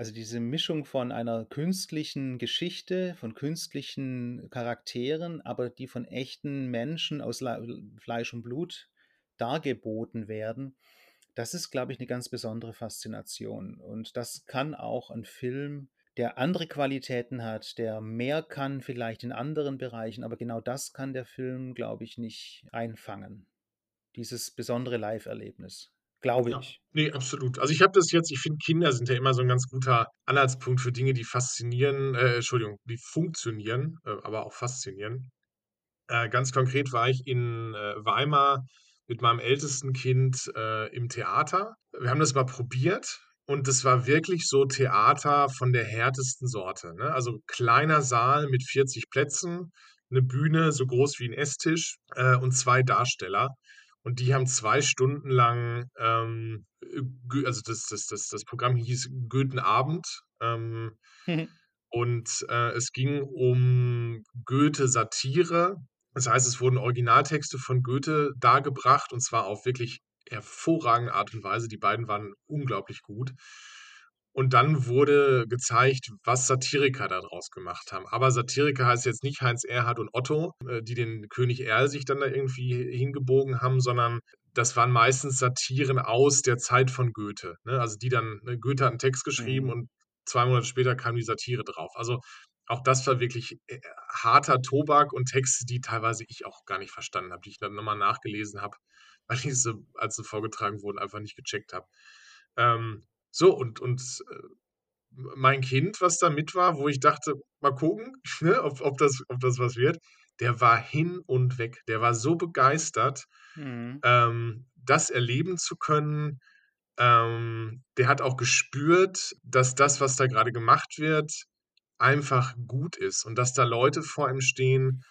Also diese Mischung von einer künstlichen Geschichte, von künstlichen Charakteren, aber die von echten Menschen aus Fleisch und Blut dargeboten werden, das ist, glaube ich, eine ganz besondere Faszination. Und das kann auch ein Film, der andere Qualitäten hat, der mehr kann vielleicht in anderen Bereichen, aber genau das kann der Film, glaube ich, nicht einfangen. Dieses besondere Live-Erlebnis. Glaube Ja, ich. ne, absolut. Also, ich habe das jetzt ich finde, Kinder sind ja immer so ein ganz guter Anhaltspunkt für Dinge, die faszinieren äh, Entschuldigung, die funktionieren, äh, aber auch faszinieren. Äh, ganz konkret war ich in, äh, Weimar mit meinem ältesten Kind, äh, im Theater. Wir haben das mal probiert und das war wirklich so Theater von der härtesten Sorte, ne? Also, kleiner Saal mit 40 Plätzen, eine Bühne so groß wie ein Esstisch, äh, und 2 Darsteller. Und die haben 2 Stunden lang, ähm, äh, also, das das das das Programm hieß Goetheabend, ähm, und, äh, es ging um Goethe-Satire. Das heißt, es wurden Originaltexte von Goethe dargebracht und zwar auf wirklich hervorragende Art und Weise. Die beiden waren unglaublich gut. Und dann wurde gezeigt, was Satiriker da draus gemacht haben. Aber Satiriker heißt jetzt nicht Heinz Erhardt und Otto, äh, die den König Erl sich dann da irgendwie hingebogen haben, sondern das waren meistens Satiren aus der Zeit von Goethe, ne? Also, die dann ne, Goethe hat 'n Text geschrieben Mhm. und 2 Monate später kam die Satire drauf. Also, auch das war wirklich, äh, harter Tobak und Texte, die teilweise ich auch gar nicht verstanden habe, die ich dann noch mal nachgelesen habe, weil ich sie, als sie vorgetragen wurden, einfach nicht gecheckt habe. Ähm, so und und, äh, mein Kind, was da mit war, wo ich dachte: „Mal gucken, ne, ob ob das ob das was wird“, der war hin und weg. Der war so begeistert, Mhm. ähm, das erleben zu können. Ähm, der hat auch gespürt, dass das, was da grade gemacht wird, einfach gut ist und dass da Leute vor ihm stehen,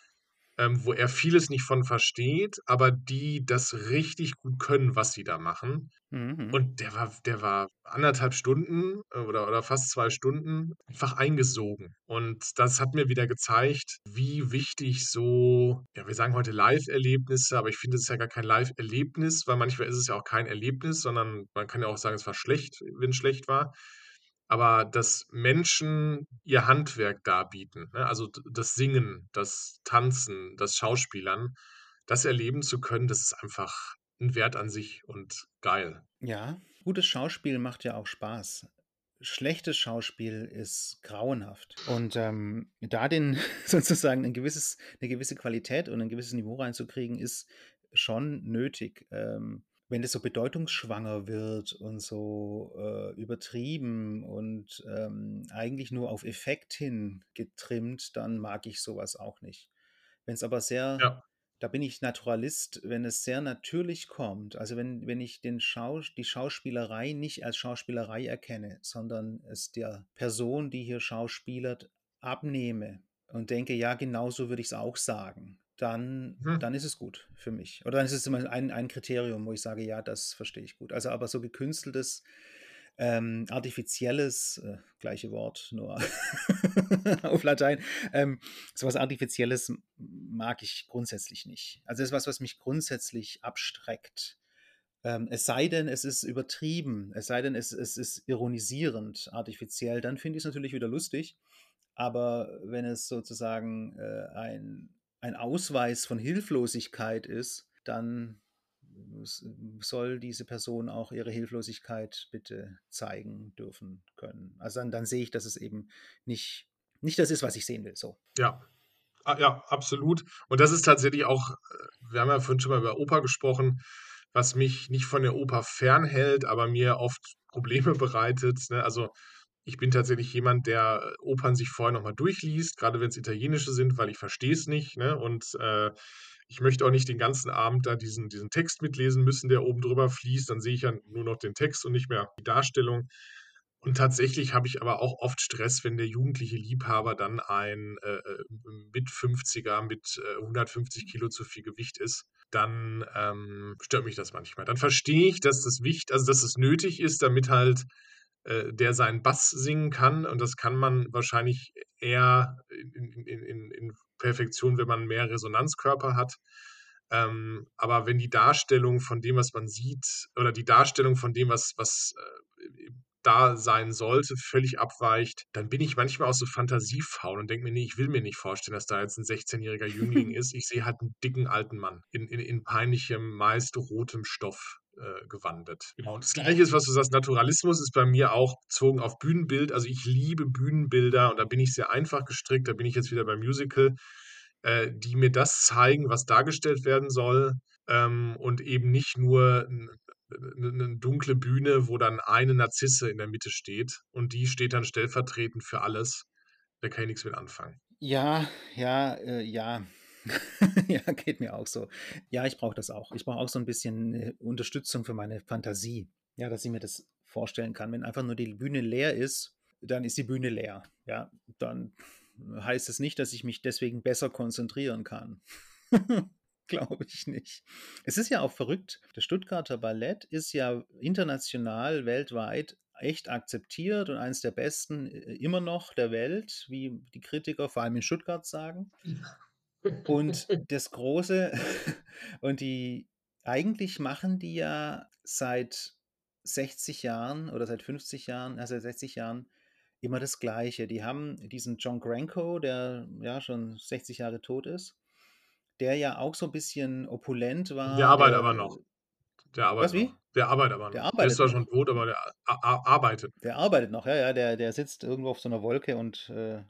ähm, wo er vieles nicht von versteht, aber die das richtig gut können, was sie da machen. Mhm. Und der war der war 1,5 Stunden, äh, oder oder fast 2 Stunden einfach eingesogen. Und das hat mir wieder gezeigt, wie wichtig so ja, wir sagen heute Live-Erlebnisse, aber ich finde, es ist ja gar kein Live-Erlebnis, weil manchmal ist es ja auch kein Erlebnis, sondern man kann ja auch sagen, es war schlecht, wenn's schlecht war. Aber dass Menschen ihr Handwerk darbieten, ne? Also, das Singen, das Tanzen, das Schauspielern, das erleben zu können, das ist einfach 'n Wert an sich und geil. Ja, gutes Schauspiel macht ja auch Spaß. Schlechtes Schauspiel ist grauenhaft. Und, ähm, da den sozusagen 'n gewisses 'ne gewisse Qualität und 'n gewisses Niveau reinzukriegen, ist schon nötig. Ähm, wenn das so bedeutungsschwanger wird und so, äh, übertrieben und, ähm, eigentlich nur auf Effekt hin getrimmt, dann mag ich so was auch nicht. Wenn's aber sehr Ja. da bin ich Naturalist, wenn es sehr natürlich kommt. Also wenn, wenn ich den Schau, die Schauspielerei nicht als Schauspielerei erkenne, sondern es der Person, die hier schauspielert, abnehme und denke, ja, genau so würde ich es auch sagen, dann, Mhm. dann ist es gut für mich. Oder dann ist es immer ein, ein Kriterium, wo ich sage, ja, das verstehe ich gut. Also aber so gekünsteltes, ähm, artifizielles, äh, gleiche Wort, nur auf Latein, ähm, sowas Artifizielles mag ich grundsätzlich nicht. Also das ist was, was mich grundsätzlich abstreckt. Ähm, es sei denn, es ist übertrieben, es sei denn, es, es ist ironisierend, artifiziell, dann finde ich es natürlich wieder lustig. Aber wenn es sozusagen äh, ein, ein Ausweis von Hilflosigkeit ist, dann soll diese Person auch ihre Hilflosigkeit bitte zeigen dürfen können. Also dann, dann sehe ich, dass es eben nicht, nicht das ist, was ich sehen will. So. Ja. Ah, ja, absolut. Und das ist tatsächlich auch, äh, wir haben ja vorhin schon mal über Oper gesprochen, was mich nicht von der Oper fernhält, aber mir oft Probleme bereitet. Ne? Also ich bin tatsächlich jemand, der äh, Opern sich vorher nochmal durchliest, gerade wenn es italienische sind, weil ich verstehe es nicht. Ne? Und äh, ich möchte auch nicht den ganzen Abend da diesen, diesen Text mitlesen müssen, der oben drüber fließt. Dann sehe ich ja nur noch den Text und nicht mehr die Darstellung. Und tatsächlich habe ich aber auch oft Stress, wenn der jugendliche Liebhaber dann ein äh, äh mit 50er mit äh, 150 Kilo zu viel Gewicht ist. Dann ähm, stört mich das manchmal. Dann verstehe ich, dass das wichtig, also dass es nötig ist, damit halt äh, der seinen Bass singen kann. Und das kann man wahrscheinlich eher in, in, in, in Perfektion, wenn man mehr Resonanzkörper hat. Ähm, aber wenn die Darstellung von dem, was man sieht, oder die Darstellung von dem, was, was äh, da sein sollte, völlig abweicht, dann bin ich manchmal auch so fantasiefaul und denke mir, nee, ich will mir nicht vorstellen, dass da jetzt ein 16-jähriger Jüngling ist. Ich sehe halt einen dicken alten Mann in, in, in peinlichem, meist rotem Stoff äh, gewandet. Genau. Und das Gleiche ist, was du sagst, Naturalismus ist bei mir auch bezogen auf Bühnenbild. Also ich liebe Bühnenbilder und da bin ich sehr einfach gestrickt. Da bin ich jetzt wieder beim Musical, äh, die mir das zeigen, was dargestellt werden soll. Ähm, und eben nicht nur eine dunkle Bühne, wo dann eine Narzisse in der Mitte steht und die steht dann stellvertretend für alles. Da kann ich nichts mit anfangen. Ja, ja, äh, ja. ja, geht mir auch so. Ja, ich brauche das auch. Ich brauche auch so ein bisschen äh, Unterstützung für meine Fantasie. Ja, dass ich mir das vorstellen kann. Wenn einfach nur die Bühne leer ist, dann ist die Bühne leer. Ja, dann heißt es nicht, dass ich mich deswegen besser konzentrieren kann. Glaube ich nicht. Es ist ja auch verrückt. Das Stuttgarter Ballett ist ja international, weltweit echt akzeptiert und eines der besten äh, immer noch der Welt, wie die Kritiker vor allem in Stuttgart sagen. Und das Große, und die, eigentlich machen die ja seit 60 Jahren oder seit 50 Jahren, also seit 60 Jahren, immer das Gleiche. Die haben diesen John Granko, der ja schon 60 Jahre tot ist, der ja auch so ein bisschen opulent war. Der arbeitet aber noch. Der arbeitet Was, wie? noch. Der arbeitet aber noch. Der Der ist arbeitet zwar schon tot, aber der arbeitet. Der arbeitet noch, ja, ja, der, der sitzt irgendwo auf so einer Wolke und äh,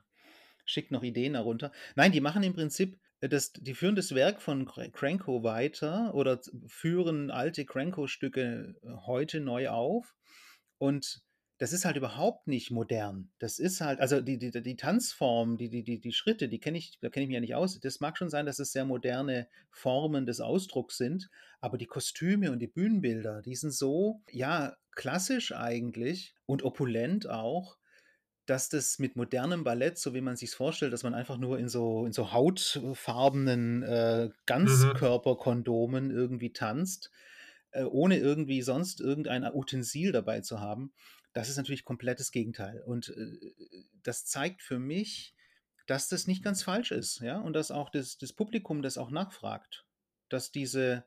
schickt noch Ideen herunter. Nein, die machen im Prinzip, äh, das, die führen das Werk von Cr- Cranko weiter oder führen alte Cranko-Stücke äh, heute neu auf. Und das ist halt überhaupt nicht modern. Das ist halt, also die, die, die Tanzform, die, die, die, die Schritte, die kenne ich, da kenne ich mich ja nicht aus. Das mag schon sein, dass es sehr moderne Formen des Ausdrucks sind, aber die Kostüme und die Bühnenbilder, die sind so, ja, klassisch eigentlich und opulent auch, dass das mit modernem Ballett, so wie man sich vorstellt, dass man einfach nur in so, in so hautfarbenen äh, Ganzkörperkondomen irgendwie tanzt, äh, ohne irgendwie sonst irgendein Utensil dabei zu haben, das ist natürlich komplettes Gegenteil. Und äh, das zeigt für mich, dass das nicht ganz falsch ist, ja, und dass auch das, das Publikum das auch nachfragt, dass diese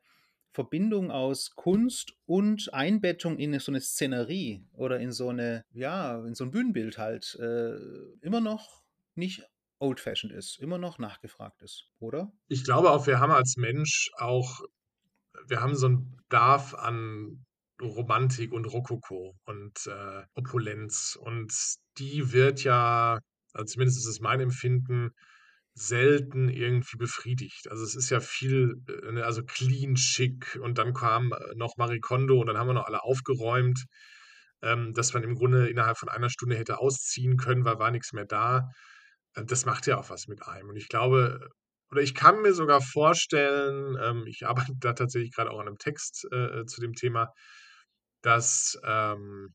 Verbindung aus Kunst und Einbettung in so eine Szenerie oder in so eine, ja, in so ein Bühnenbild halt äh, immer noch nicht old-fashioned ist, immer noch nachgefragt ist, oder? Ich glaube auch, wir haben als Mensch auch, wir haben so einen Bedarf an Romantik und Rokoko und äh, Opulenz. Und die wird ja, also zumindest ist es mein Empfinden, selten irgendwie befriedigt. Also es ist ja viel, äh, ne, also clean, schick und dann kam äh, noch Marie Kondo und dann haben wir noch alle aufgeräumt, ähm, dass man im Grunde innerhalb von einer Stunde hätte ausziehen können, weil war nichts mehr da. Äh, Das macht ja auch was mit einem. Und ich glaube, oder ich kann mir sogar vorstellen, ähm, ich arbeite da tatsächlich gerade auch an einem Text, äh, zu dem Thema, dass, ähm,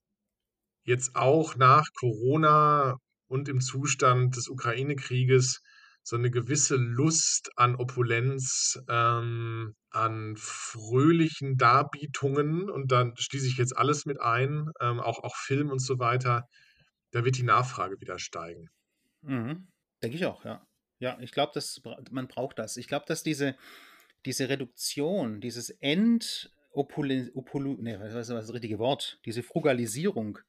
jetzt auch nach Corona und im Zustand des Ukraine-Krieges so eine gewisse Lust an Opulenz, ähm, an fröhlichen Darbietungen und dann schließe ich jetzt alles mit ein, ähm, auch auch Film und so weiter, da wird die Nachfrage wieder steigen. Mhm. Denke ich auch, ja. Ja, ich glaube, man braucht das. Ich glaube, dass diese, diese Reduktion, dieses Entopulent, ne, was ist das richtige Wort? Diese Frugalisierung,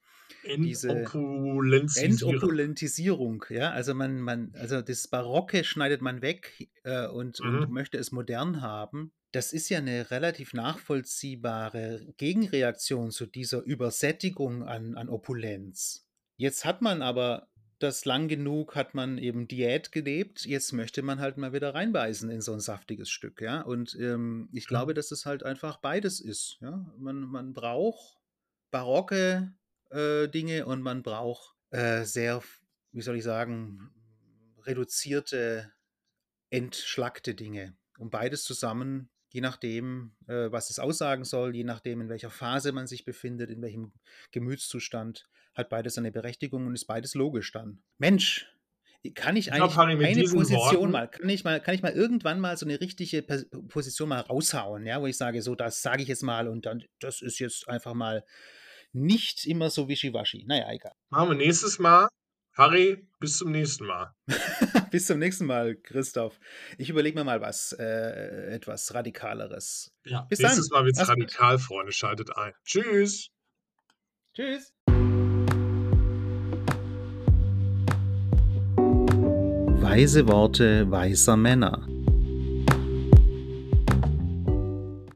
diese Entopulenzisierung. Entopulentisierung, ja, also man, man, also das Barocke schneidet man weg äh, und, und Mhm. möchte es modern haben. Das ist ja eine relativ nachvollziehbare Gegenreaktion zu dieser Übersättigung an, an Opulenz. Jetzt hat man aber das lang genug, hat man eben Diät gelebt. Jetzt möchte man halt mal wieder reinbeißen in so ein saftiges Stück, ja. Und ähm, ich glaube, Mhm. dass es halt einfach beides ist, ja. Man, man braucht barocke äh, Dinge und man braucht äh, sehr, wie soll ich sagen, reduzierte, entschlackte Dinge. Und beides zusammen, je nachdem, äh, was es aussagen soll, je nachdem, in welcher Phase man sich befindet, in welchem Gemütszustand, hat beides seine Berechtigung und ist beides logisch dann. Mensch, kann ich Ich eigentlich mit eine Position Worten mal, kann ich mal, kann ich mal irgendwann mal so eine richtige Position mal raushauen, ja, wo ich sage, so, das sage ich jetzt mal und dann, das ist jetzt einfach mal nicht immer so wischiwaschi. Naja, egal. machen wir nächstes Mal. Harry, bis zum nächsten Mal. Bis zum nächsten Mal, Christoph. Ich überlege mir mal was, äh, etwas Radikaleres. Ja. Bis Nächstes dann. Mal wird's Mach's gut. radikal, Freunde. Schaltet ein. Tschüss. Tschüss. Weise Worte weiser Männer.